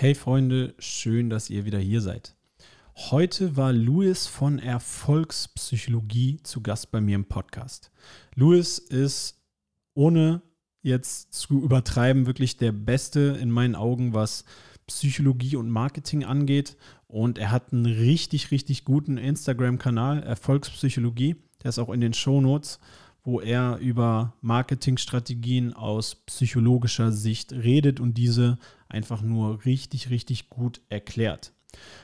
Hey Freunde, schön, dass ihr wieder hier seid. Heute war Louis von Erfolgspsychologie zu Gast bei mir im Podcast. Louis ist, ohne jetzt zu übertreiben, wirklich der Beste in meinen Augen, was Psychologie und Marketing angeht. Und er hat einen richtig, richtig guten Instagram-Kanal, Erfolgspsychologie. Der ist auch in den Show Notes wo er über Marketingstrategien aus psychologischer Sicht redet und diese einfach nur richtig, richtig gut erklärt.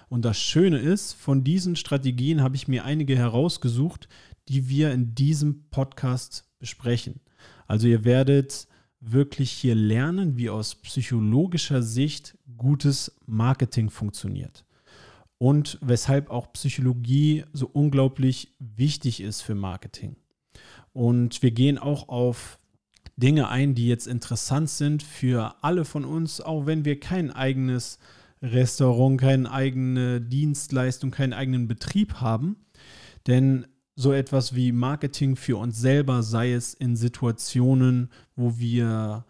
Und das Schöne ist, von diesen Strategien habe ich mir einige herausgesucht, die wir in diesem Podcast besprechen. Also ihr werdet wirklich hier lernen, wie aus psychologischer Sicht gutes Marketing funktioniert und weshalb auch Psychologie so unglaublich wichtig ist für Marketing. Und wir gehen auch auf Dinge ein, die jetzt interessant sind für alle von uns, auch wenn wir kein eigenes Restaurant, keine eigene Dienstleistung, keinen eigenen Betrieb haben. Denn so etwas wie Marketing für uns selber, sei es in Situationen, wo wir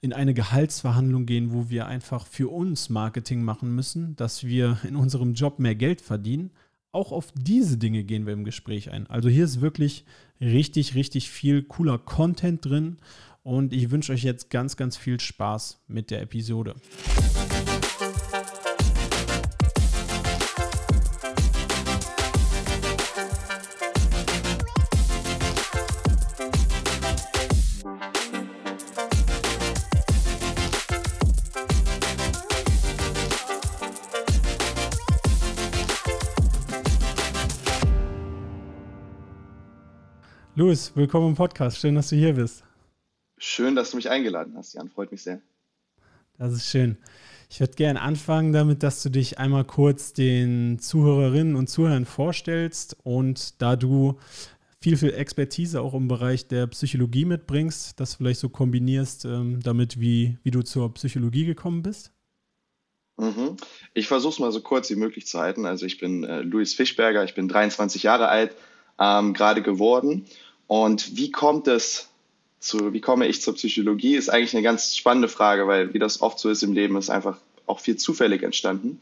in eine Gehaltsverhandlung gehen, wo wir einfach für uns Marketing machen müssen, dass wir in unserem Job mehr Geld verdienen, auch auf diese Dinge gehen wir im Gespräch ein. Also hier ist wirklich richtig, richtig viel cooler Content drin und ich wünsche euch jetzt ganz, ganz viel Spaß mit der Episode. Louis, willkommen im Podcast. Schön, dass du hier bist. Schön, dass du mich eingeladen hast, Jan. Freut mich sehr. Das ist schön. Ich würde gerne anfangen damit, dass du dich einmal kurz den Zuhörerinnen und Zuhörern vorstellst und da du viel, viel Expertise auch im Bereich der Psychologie mitbringst, das vielleicht so kombinierst ähm, damit, wie, wie du zur Psychologie gekommen bist. Mhm. Ich versuche es mal so kurz wie möglich zu halten. Also ich bin äh, Luis Fischberger, ich bin 23 Jahre alt, ähm, gerade geworden und wie kommt es zu, wie komme ich zur Psychologie, ist eigentlich eine ganz spannende Frage, weil wie das oft so ist im Leben, ist einfach auch viel zufällig entstanden.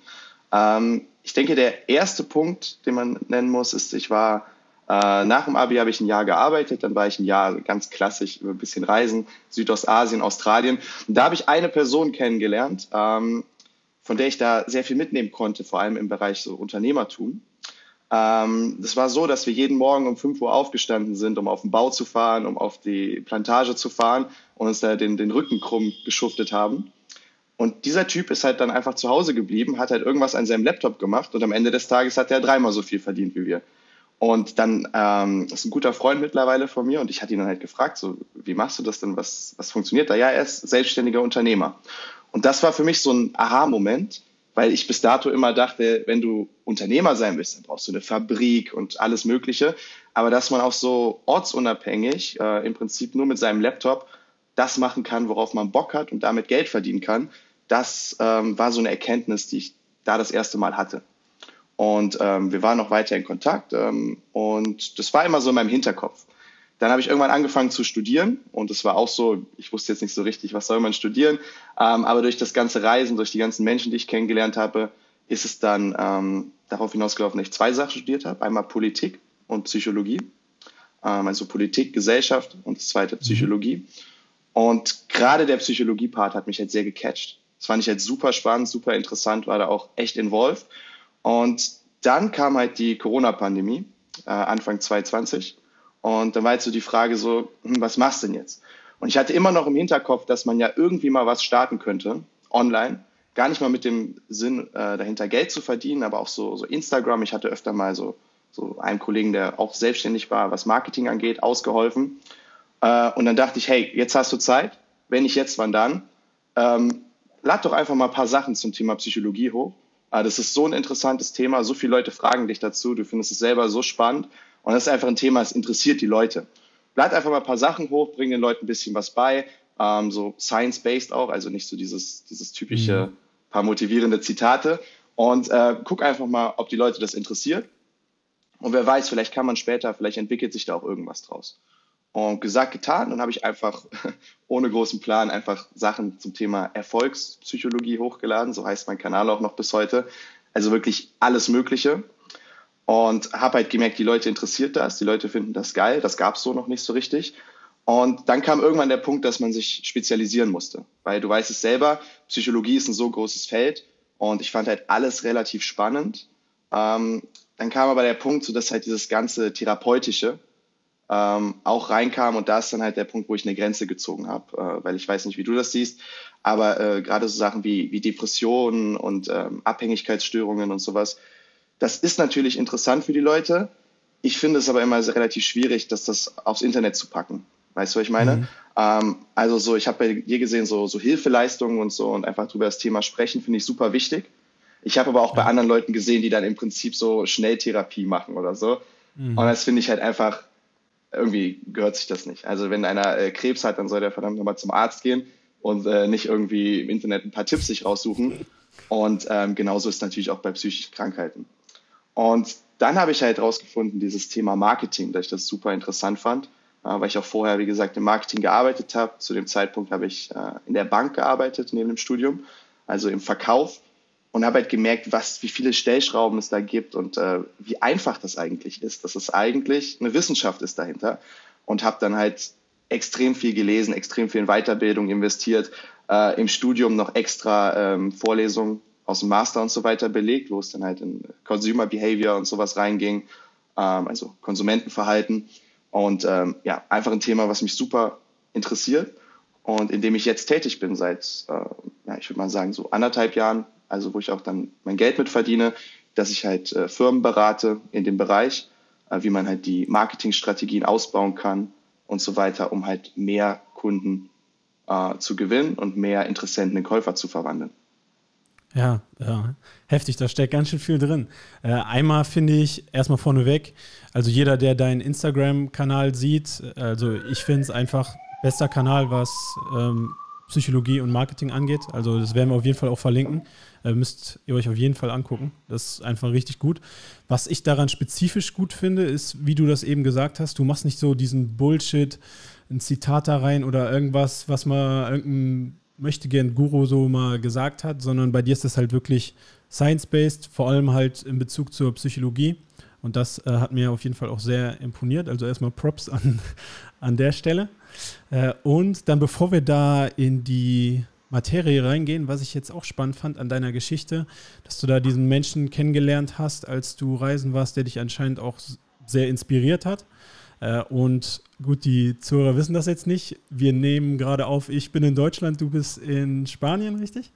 Ähm, ich denke, der erste Punkt, den man nennen muss, ist, ich war äh, nach dem Abi habe ich ein Jahr gearbeitet, dann war ich ein Jahr ganz klassisch ein bisschen Reisen, Südostasien, Australien. Und da habe ich eine Person kennengelernt, ähm, von der ich da sehr viel mitnehmen konnte, vor allem im Bereich so Unternehmertum. Ähm, war so, dass wir jeden Morgen um 5 Uhr aufgestanden sind, um auf den Bau zu fahren, um auf die Plantage zu fahren und uns da den, den Rücken krumm geschuftet haben. Und dieser Typ ist halt dann einfach zu Hause geblieben, hat halt irgendwas an seinem Laptop gemacht und am Ende des Tages hat er dreimal so viel verdient wie wir. Und dann ähm, ist ein guter Freund mittlerweile von mir und ich hatte ihn dann halt gefragt, so wie machst du das denn, was, was funktioniert da? Ja, er ist selbstständiger Unternehmer. Und das war für mich so ein Aha-Moment, weil ich bis dato immer dachte, wenn du Unternehmer sein willst, dann brauchst du eine Fabrik und alles Mögliche. Aber dass man auch so ortsunabhängig äh, im Prinzip nur mit seinem Laptop das machen kann, worauf man Bock hat und damit Geld verdienen kann, das ähm, war so eine Erkenntnis, die ich da das erste Mal hatte. Und ähm, wir waren noch weiter in Kontakt ähm, und das war immer so in meinem Hinterkopf. Dann habe ich irgendwann angefangen zu studieren und es war auch so, ich wusste jetzt nicht so richtig, was soll man studieren, ähm, aber durch das ganze Reisen, durch die ganzen Menschen, die ich kennengelernt habe, ist es dann ähm, darauf hinausgelaufen, dass ich zwei Sachen studiert habe. Einmal Politik und Psychologie. Ähm, also Politik, Gesellschaft und das zweite Psychologie. Und gerade der Psychologie-Part hat mich jetzt sehr gecatcht. Das fand ich jetzt super spannend, super interessant, war da auch echt involved. Und dann kam halt die Corona-Pandemie, äh, Anfang 2020. Und dann war jetzt so die Frage so, hm, was machst du denn jetzt? Und ich hatte immer noch im Hinterkopf, dass man ja irgendwie mal was starten könnte, online. Gar nicht mal mit dem Sinn, äh, dahinter Geld zu verdienen, aber auch so, so Instagram. Ich hatte öfter mal so, so einem Kollegen, der auch selbstständig war, was Marketing angeht, ausgeholfen. Äh, und dann dachte ich, hey, jetzt hast du Zeit. Wenn nicht jetzt, wann dann? Ähm, lad doch einfach mal ein paar Sachen zum Thema Psychologie hoch. Äh, das ist so ein interessantes Thema. So viele Leute fragen dich dazu. Du findest es selber so spannend. Und das ist einfach ein Thema, es interessiert die Leute. Lad einfach mal ein paar Sachen hoch, bring den Leuten ein bisschen was bei, ähm, so science-based auch, also nicht so dieses, dieses typische mhm. paar motivierende Zitate. Und äh, guck einfach mal, ob die Leute das interessiert. Und wer weiß, vielleicht kann man später, vielleicht entwickelt sich da auch irgendwas draus. Und gesagt, getan. Dann habe ich einfach ohne großen Plan einfach Sachen zum Thema Erfolgspsychologie hochgeladen. So heißt mein Kanal auch noch bis heute. Also wirklich alles Mögliche. Und habe halt gemerkt, die Leute interessiert das, die Leute finden das geil. Das gab es so noch nicht so richtig. Und dann kam irgendwann der Punkt, dass man sich spezialisieren musste. Weil du weißt es selber, Psychologie ist ein so großes Feld und ich fand halt alles relativ spannend. Ähm, dann kam aber der Punkt, so dass halt dieses ganze Therapeutische ähm, auch reinkam und da ist dann halt der Punkt, wo ich eine Grenze gezogen habe, äh, weil ich weiß nicht, wie du das siehst, aber äh, gerade so Sachen wie, wie Depressionen und ähm, Abhängigkeitsstörungen und sowas, das ist natürlich interessant für die Leute. Ich finde es aber immer relativ schwierig, dass das aufs Internet zu packen. Weißt du, was ich meine? Mhm. Ähm, also so, ich habe bei dir gesehen, so, so Hilfeleistungen und so und einfach drüber das Thema sprechen, finde ich super wichtig. Ich habe aber auch ja. bei anderen Leuten gesehen, die dann im Prinzip so Schnelltherapie machen oder so. Mhm. Und das finde ich halt einfach, irgendwie gehört sich das nicht. Also wenn einer äh, Krebs hat, dann soll der verdammt nochmal zum Arzt gehen und äh, nicht irgendwie im Internet ein paar Tipps sich raussuchen. Und ähm, genauso ist es natürlich auch bei psychischen Krankheiten. Und dann habe ich halt rausgefunden, dieses Thema Marketing, dass ich das super interessant fand äh, weil ich auch vorher, wie gesagt, im Marketing gearbeitet habe. Zu dem Zeitpunkt habe ich äh, in der Bank gearbeitet, neben dem Studium, also im Verkauf und habe halt gemerkt, was, wie viele Stellschrauben es da gibt und äh, wie einfach das eigentlich ist. Dass es eigentlich eine Wissenschaft ist dahinter und habe dann halt extrem viel gelesen, extrem viel in Weiterbildung investiert, äh, im Studium noch extra ähm, Vorlesungen aus dem Master und so weiter belegt, wo es dann halt in Consumer Behavior und sowas reinging, ähm, also Konsumentenverhalten und ähm, ja, einfach ein Thema, was mich super interessiert und in dem ich jetzt tätig bin seit, äh, ja, ich würde mal sagen, so anderthalb Jahren, also wo ich auch dann mein Geld mit verdiene, dass ich halt äh, Firmen berate in dem Bereich, äh, wie man halt die Marketingstrategien ausbauen kann und so weiter, um halt mehr Kunden äh, zu gewinnen und mehr Interessenten in Käufer zu verwandeln. Ja, ja, heftig, da steckt ganz schön viel drin. Äh, einmal finde ich erstmal vorneweg, also jeder, der deinen Instagram-Kanal sieht, also ich finde es einfach bester Kanal, was ähm, Psychologie und Marketing angeht. Also das werden wir auf jeden Fall auch verlinken. Äh, müsst ihr euch auf jeden Fall angucken. Das ist einfach richtig gut. Was ich daran spezifisch gut finde, ist, wie du das eben gesagt hast, du machst nicht so diesen Bullshit, ein Zitat da rein oder irgendwas, was mal irgendein möchte gern Guru so mal gesagt hat, sondern bei dir ist das halt wirklich science-based, vor allem halt in Bezug zur Psychologie. Und das äh, hat mir auf jeden Fall auch sehr imponiert. Also erstmal Props an, an der Stelle. Äh, und dann, bevor wir da in die Materie reingehen, was ich jetzt auch spannend fand an deiner Geschichte, dass du da diesen Menschen kennengelernt hast, als du reisen warst, der dich anscheinend auch sehr inspiriert hat. Äh, und gut, die Zuhörer wissen das jetzt nicht. Wir nehmen gerade auf, ich bin in Deutschland, du bist in Spanien, richtig?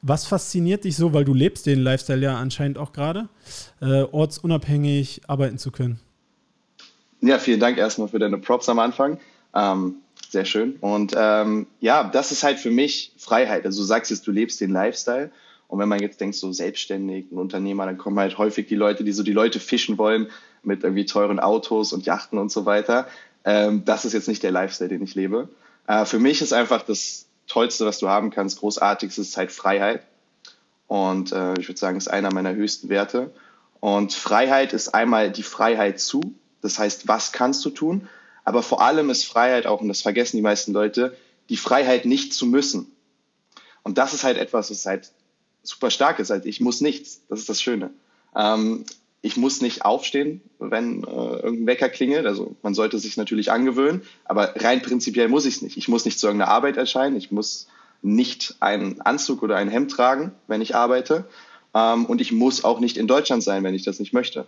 Was fasziniert dich so, weil du lebst den Lifestyle ja anscheinend auch gerade, äh, ortsunabhängig arbeiten zu können? Ja, vielen Dank erstmal für deine Props am Anfang. Ähm, sehr schön. Und ähm, ja, das ist halt für mich Freiheit. Also du sagst jetzt, du lebst den Lifestyle. Und wenn man jetzt denkt, so selbstständig, ein Unternehmer, dann kommen halt häufig die Leute, die so die Leute fischen wollen mit irgendwie teuren Autos und Yachten und so weiter. Ähm, das ist jetzt nicht der Lifestyle, den ich lebe. Äh, für mich ist einfach das Tollste, was du haben kannst, großartigste ist halt Freiheit. Und äh, ich würde sagen, ist einer meiner höchsten Werte. Und Freiheit ist einmal die Freiheit zu, das heißt, was kannst du tun? Aber vor allem ist Freiheit auch, und das vergessen die meisten Leute, die Freiheit nicht zu müssen. Und das ist halt etwas, was halt super stark ist. Halt, ich muss nichts. Das ist das Schöne. Ähm, ich muss nicht aufstehen, wenn äh, irgendein Wecker klingelt. Also man sollte sich natürlich angewöhnen, aber rein prinzipiell muss ich es nicht. Ich muss nicht zu irgendeiner Arbeit erscheinen. Ich muss nicht einen Anzug oder ein Hemd tragen, wenn ich arbeite. Ähm, und ich muss auch nicht in Deutschland sein, wenn ich das nicht möchte.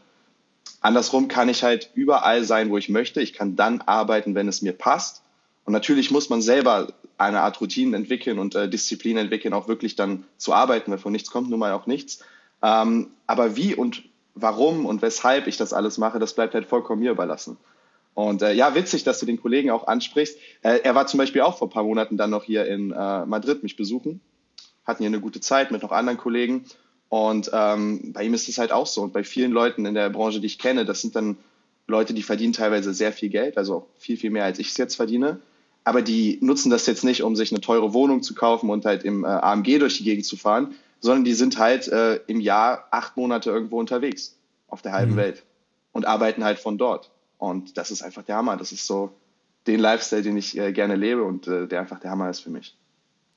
Andersrum kann ich halt überall sein, wo ich möchte. Ich kann dann arbeiten, wenn es mir passt. Und natürlich muss man selber eine Art Routinen entwickeln und äh, Disziplin entwickeln, auch wirklich dann zu arbeiten, weil von nichts kommt nun mal auch nichts. Ähm, aber wie und warum und weshalb ich das alles mache, das bleibt halt vollkommen mir überlassen. Und äh, ja, witzig, dass du den Kollegen auch ansprichst. Äh, er war zum Beispiel auch vor ein paar Monaten dann noch hier in äh, Madrid mich besuchen. Hatten hier eine gute Zeit mit noch anderen Kollegen. Und ähm, bei ihm ist es halt auch so. Und bei vielen Leuten in der Branche, die ich kenne, das sind dann Leute, die verdienen teilweise sehr viel Geld, also viel, viel mehr, als ich es jetzt verdiene. Aber die nutzen das jetzt nicht, um sich eine teure Wohnung zu kaufen und halt im äh, AMG durch die Gegend zu fahren, sondern die sind halt äh, im Jahr acht Monate irgendwo unterwegs auf der halben mhm. Welt und arbeiten halt von dort. Und das ist einfach der Hammer. Das ist so den Lifestyle, den ich äh, gerne lebe und äh, der einfach der Hammer ist für mich.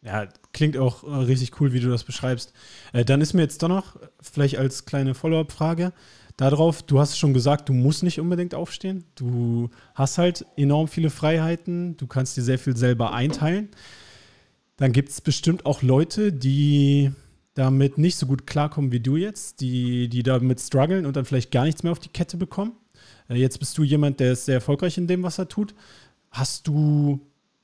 Ja, klingt auch äh, richtig cool, wie du das beschreibst. Äh, dann ist mir jetzt doch noch, vielleicht als kleine Follow-up-Frage, darauf, du hast schon gesagt, du musst nicht unbedingt aufstehen. Du hast halt enorm viele Freiheiten, du kannst dir sehr viel selber einteilen. Dann gibt es bestimmt auch Leute, die damit nicht so gut klarkommen wie du jetzt, die, die damit strugglen und dann vielleicht gar nichts mehr auf die Kette bekommen. Äh, jetzt bist du jemand, der ist sehr erfolgreich in dem, was er tut. Hast du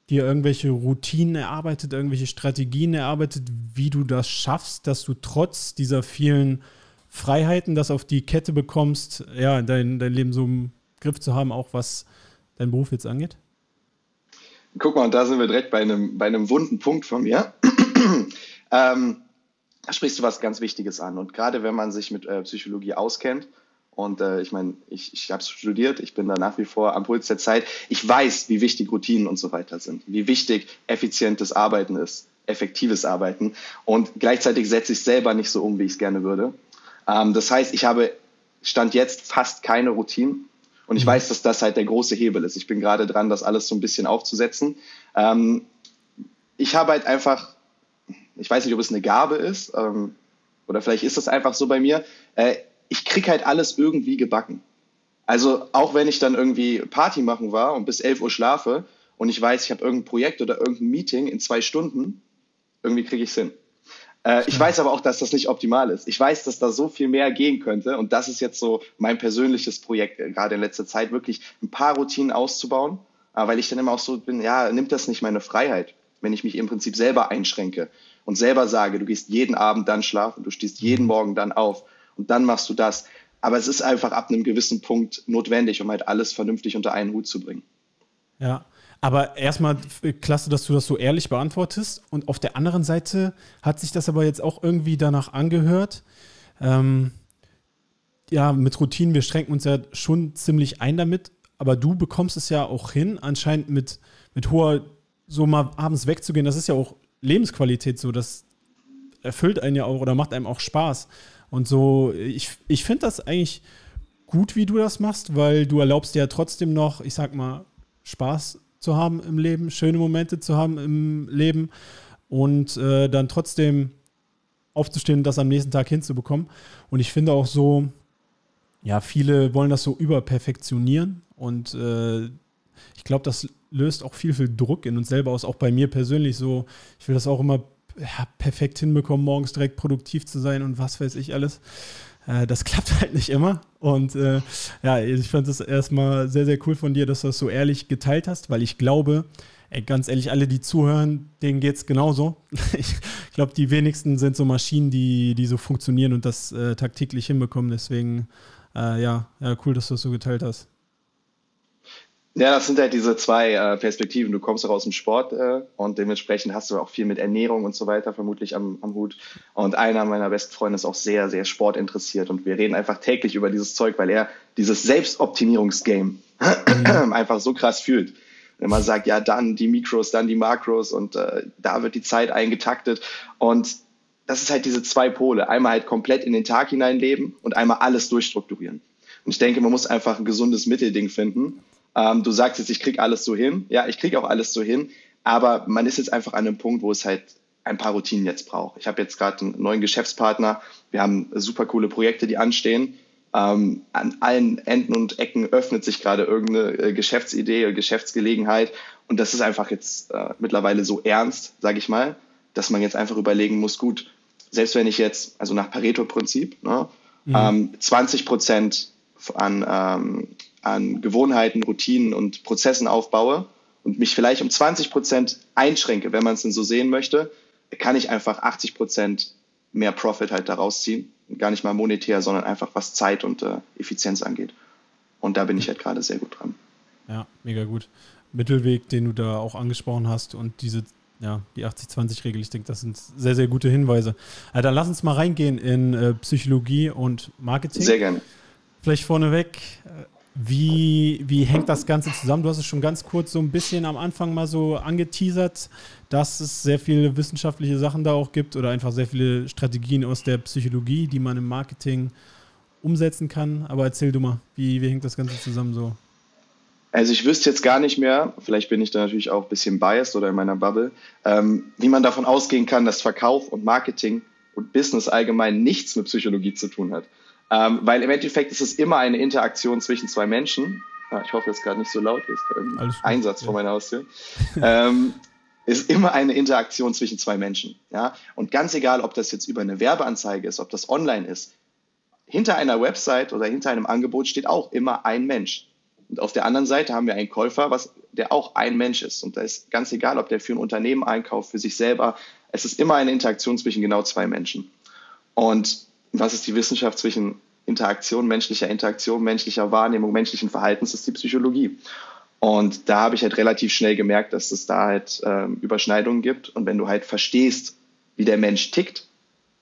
dir irgendwelche Routinen erarbeitet, irgendwelche Strategien erarbeitet, wie du das schaffst, dass du trotz dieser vielen Freiheiten das auf die Kette bekommst, ja, dein, dein Leben so im Griff zu haben, auch was dein Beruf jetzt angeht? Guck mal, und da sind wir direkt bei einem, bei einem wunden Punkt von mir. ähm, da sprichst du was ganz Wichtiges an. Und gerade wenn man sich mit äh, Psychologie auskennt, und äh, ich meine, ich, ich habe studiert, ich bin da nach wie vor am Puls der Zeit. Ich weiß, wie wichtig Routinen und so weiter sind, wie wichtig effizientes Arbeiten ist, effektives Arbeiten. Und gleichzeitig setze ich selber nicht so um, wie ich es gerne würde. Ähm, das heißt, ich habe Stand jetzt fast keine Routinen. Und ich mhm. weiß, dass das halt der große Hebel ist. Ich bin gerade dran, das alles so ein bisschen aufzusetzen. Ähm, ich habe halt einfach, ich weiß nicht, ob es eine Gabe ist, ähm, oder vielleicht ist das einfach so bei mir. Äh, ich krieg halt alles irgendwie gebacken. Also auch wenn ich dann irgendwie Party machen war und bis 11 Uhr schlafe und ich weiß, ich habe irgendein Projekt oder irgendein Meeting in zwei Stunden, irgendwie kriege ich es hin. Äh, ich weiß aber auch, dass das nicht optimal ist. Ich weiß, dass da so viel mehr gehen könnte. Und das ist jetzt so mein persönliches Projekt, äh, gerade in letzter Zeit, wirklich ein paar Routinen auszubauen. Weil ich dann immer auch so bin, ja, nimmt das nicht meine Freiheit, wenn ich mich im Prinzip selber einschränke und selber sage, du gehst jeden Abend dann schlafen, du stehst jeden mhm. Morgen dann auf und dann machst du das. Aber es ist einfach ab einem gewissen Punkt notwendig, um halt alles vernünftig unter einen Hut zu bringen. Ja, aber erstmal klasse, dass du das so ehrlich beantwortest. Und auf der anderen Seite hat sich das aber jetzt auch irgendwie danach angehört. Ähm, ja, mit Routinen, wir schränken uns ja schon ziemlich ein damit. Aber du bekommst es ja auch hin, anscheinend mit, mit hoher, so mal abends wegzugehen. Das ist ja auch Lebensqualität so. Das erfüllt einen ja auch oder macht einem auch Spaß. Und so, ich, ich finde das eigentlich gut, wie du das machst, weil du erlaubst dir ja trotzdem noch, ich sag mal, Spaß zu haben im Leben, schöne Momente zu haben im Leben und äh, dann trotzdem aufzustehen und das am nächsten Tag hinzubekommen. Und ich finde auch so, ja, viele wollen das so überperfektionieren und äh, ich glaube, das löst auch viel, viel Druck in uns selber aus, auch bei mir persönlich so. Ich will das auch immer ja, perfekt hinbekommen, morgens direkt produktiv zu sein und was weiß ich alles. Äh, das klappt halt nicht immer. Und äh, ja, ich fand es erstmal sehr, sehr cool von dir, dass du das so ehrlich geteilt hast, weil ich glaube, ey, ganz ehrlich, alle, die zuhören, denen geht es genauso. ich glaube, die wenigsten sind so Maschinen, die, die so funktionieren und das äh, tagtäglich hinbekommen. Deswegen, äh, ja, ja, cool, dass du das so geteilt hast. Ja, das sind halt diese zwei äh, Perspektiven. Du kommst auch aus dem Sport äh, und dementsprechend hast du auch viel mit Ernährung und so weiter vermutlich am, am Hut. Und einer meiner besten Freunde ist auch sehr, sehr sportinteressiert und wir reden einfach täglich über dieses Zeug, weil er dieses Selbstoptimierungsgame mhm. einfach so krass fühlt. Wenn man sagt, ja, dann die Mikros, dann die Makros und äh, da wird die Zeit eingetaktet. Und das ist halt diese zwei Pole. Einmal halt komplett in den Tag hineinleben und einmal alles durchstrukturieren. Und ich denke, man muss einfach ein gesundes Mittelding finden ähm, du sagst jetzt, ich krieg alles so hin. Ja, ich krieg auch alles so hin. Aber man ist jetzt einfach an einem Punkt, wo es halt ein paar Routinen jetzt braucht. Ich habe jetzt gerade einen neuen Geschäftspartner. Wir haben super coole Projekte, die anstehen. Ähm, an allen Enden und Ecken öffnet sich gerade irgendeine äh, Geschäftsidee oder Geschäftsgelegenheit. Und das ist einfach jetzt äh, mittlerweile so ernst, sage ich mal, dass man jetzt einfach überlegen muss, gut, selbst wenn ich jetzt, also nach Pareto-Prinzip, ne, mhm. ähm, 20 Prozent an ähm, an Gewohnheiten, Routinen und Prozessen aufbaue und mich vielleicht um 20 Prozent einschränke, wenn man es denn so sehen möchte, kann ich einfach 80 Prozent mehr Profit halt daraus ziehen. Gar nicht mal monetär, sondern einfach was Zeit und äh, Effizienz angeht. Und da bin ich halt gerade sehr gut dran. Ja, mega gut. Mittelweg, den du da auch angesprochen hast und diese, ja, die 80-20-Regel, ich denke, das sind sehr, sehr gute Hinweise. Also dann lass uns mal reingehen in äh, Psychologie und Marketing. Sehr gerne. Vielleicht vorneweg, äh, wie, wie hängt das Ganze zusammen? Du hast es schon ganz kurz so ein bisschen am Anfang mal so angeteasert, dass es sehr viele wissenschaftliche Sachen da auch gibt oder einfach sehr viele Strategien aus der Psychologie, die man im Marketing umsetzen kann. Aber erzähl du mal, wie, wie hängt das Ganze zusammen so? Also ich wüsste jetzt gar nicht mehr, vielleicht bin ich da natürlich auch ein bisschen biased oder in meiner Bubble, ähm, wie man davon ausgehen kann, dass Verkauf und Marketing und Business allgemein nichts mit Psychologie zu tun hat. Ähm, weil im Endeffekt ist es immer eine Interaktion zwischen zwei Menschen. Ah, ich hoffe, es ist gerade nicht so laut ist. Einsatz ja. vor meiner Haustür. ähm, ist immer eine Interaktion zwischen zwei Menschen. Ja? Und ganz egal, ob das jetzt über eine Werbeanzeige ist, ob das online ist, hinter einer Website oder hinter einem Angebot steht auch immer ein Mensch. Und auf der anderen Seite haben wir einen Käufer, was, der auch ein Mensch ist. Und da ist ganz egal, ob der für ein Unternehmen einkauft, für sich selber. Es ist immer eine Interaktion zwischen genau zwei Menschen. Und was ist die Wissenschaft zwischen Interaktion, menschlicher Interaktion, menschlicher Wahrnehmung, menschlichen Verhaltens? Das ist die Psychologie. Und da habe ich halt relativ schnell gemerkt, dass es da halt äh, Überschneidungen gibt. Und wenn du halt verstehst, wie der Mensch tickt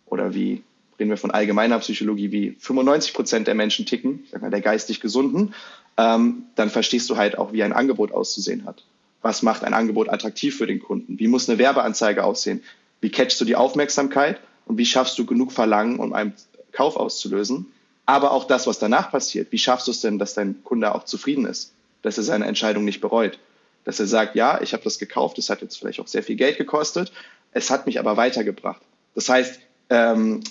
oder wie reden wir von allgemeiner Psychologie, wie 95 Prozent der Menschen ticken, sag mal, der geistig Gesunden, ähm, dann verstehst du halt auch, wie ein Angebot auszusehen hat. Was macht ein Angebot attraktiv für den Kunden? Wie muss eine Werbeanzeige aussehen? Wie catchst du die Aufmerksamkeit? Und wie schaffst du genug Verlangen, um einen Kauf auszulösen? Aber auch das, was danach passiert. Wie schaffst du es denn, dass dein Kunde auch zufrieden ist? Dass er seine Entscheidung nicht bereut? Dass er sagt, ja, ich habe das gekauft, es hat jetzt vielleicht auch sehr viel Geld gekostet, es hat mich aber weitergebracht. Das heißt, ähm,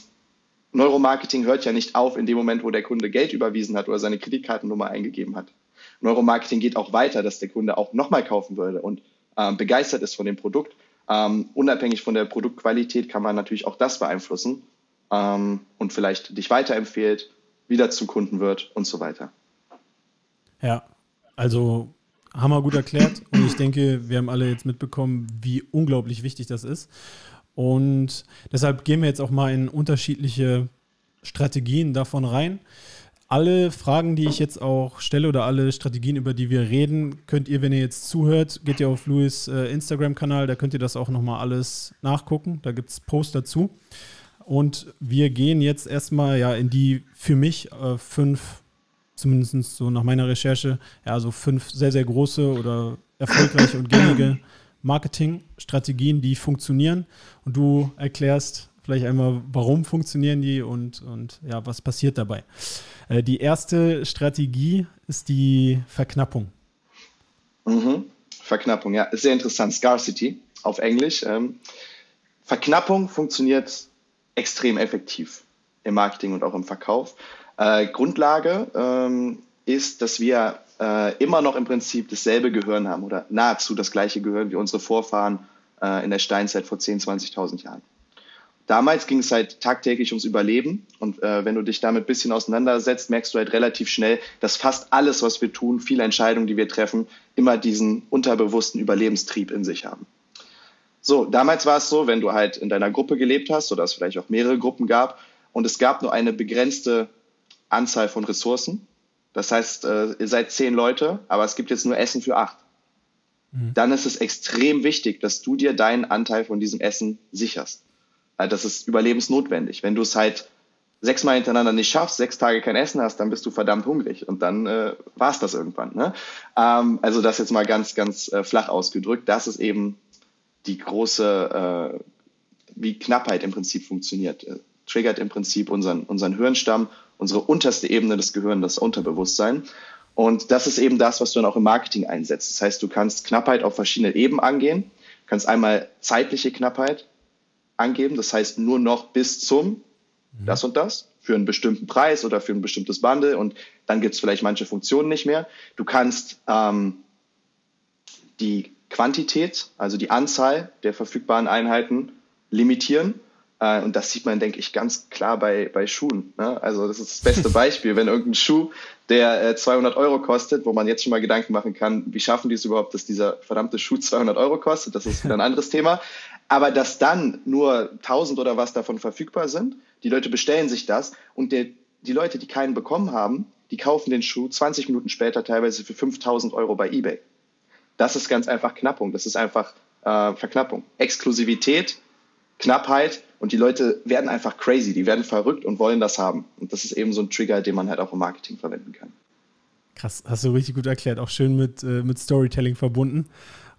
Neuromarketing hört ja nicht auf in dem Moment, wo der Kunde Geld überwiesen hat oder seine Kreditkartennummer eingegeben hat. Neuromarketing geht auch weiter, dass der Kunde auch nochmal kaufen würde und ähm, begeistert ist von dem Produkt. Ähm, unabhängig von der Produktqualität kann man natürlich auch das beeinflussen ähm, und vielleicht dich weiterempfehlt, wieder zum Kunden wird und so weiter. Ja, also hammer gut erklärt und ich denke, wir haben alle jetzt mitbekommen, wie unglaublich wichtig das ist. Und deshalb gehen wir jetzt auch mal in unterschiedliche Strategien davon rein. Alle Fragen, die ich jetzt auch stelle oder alle Strategien, über die wir reden, könnt ihr, wenn ihr jetzt zuhört, geht ihr auf Louis äh, Instagram-Kanal, da könnt ihr das auch nochmal alles nachgucken. Da gibt es Posts dazu. Und wir gehen jetzt erstmal ja in die für mich äh, fünf, zumindest so nach meiner Recherche, ja, so fünf sehr, sehr große oder erfolgreiche und gängige Marketingstrategien, die funktionieren. Und du erklärst vielleicht einmal, warum funktionieren die und, und ja, was passiert dabei. Äh, die erste Strategie ist die Verknappung. Mhm. Verknappung, ja, sehr interessant. Scarcity auf Englisch. Ähm, Verknappung funktioniert extrem effektiv im Marketing und auch im Verkauf. Äh, Grundlage ähm, ist, dass wir äh, immer noch im Prinzip dasselbe Gehirn haben oder nahezu das gleiche Gehirn wie unsere Vorfahren äh, in der Steinzeit vor 10.000, 20 20.000 Jahren. Damals ging es halt tagtäglich ums Überleben und äh, wenn du dich damit ein bisschen auseinandersetzt, merkst du halt relativ schnell, dass fast alles, was wir tun, viele Entscheidungen, die wir treffen, immer diesen unterbewussten Überlebenstrieb in sich haben. So, damals war es so, wenn du halt in deiner Gruppe gelebt hast oder es vielleicht auch mehrere Gruppen gab und es gab nur eine begrenzte Anzahl von Ressourcen, das heißt, äh, ihr seid zehn Leute, aber es gibt jetzt nur Essen für acht. Mhm. Dann ist es extrem wichtig, dass du dir deinen Anteil von diesem Essen sicherst. Also das ist überlebensnotwendig. Wenn du es halt sechsmal hintereinander nicht schaffst, sechs Tage kein Essen hast, dann bist du verdammt hungrig und dann äh, war es das irgendwann. Ne? Ähm, also das jetzt mal ganz, ganz äh, flach ausgedrückt. Das ist eben die große, äh, wie Knappheit im Prinzip funktioniert. Äh, triggert im Prinzip unseren, unseren Hirnstamm unsere unterste Ebene des Gehirns, das Unterbewusstsein. Und das ist eben das, was du dann auch im Marketing einsetzt. Das heißt, du kannst Knappheit auf verschiedene Ebenen angehen. Du kannst einmal zeitliche Knappheit angeben, das heißt nur noch bis zum mhm. das und das für einen bestimmten Preis oder für ein bestimmtes Bundle und dann gibt es vielleicht manche Funktionen nicht mehr. Du kannst ähm, die Quantität, also die Anzahl der verfügbaren Einheiten limitieren äh, und das sieht man, denke ich, ganz klar bei, bei Schuhen. Ne? Also das ist das beste Beispiel. Wenn irgendein Schuh, der 200 äh, Euro kostet, wo man jetzt schon mal Gedanken machen kann, wie schaffen die es überhaupt, dass dieser verdammte Schuh 200 Euro kostet, das ist wieder ein anderes Thema. Aber dass dann nur 1000 oder was davon verfügbar sind, die Leute bestellen sich das und der, die Leute, die keinen bekommen haben, die kaufen den Schuh 20 Minuten später teilweise für 5000 Euro bei eBay. Das ist ganz einfach Knappung. Das ist einfach äh, Verknappung. Exklusivität Knappheit und die Leute werden einfach crazy, die werden verrückt und wollen das haben. Und das ist eben so ein Trigger, den man halt auch im Marketing verwenden kann. Krass, hast du richtig gut erklärt, auch schön mit, äh, mit Storytelling verbunden.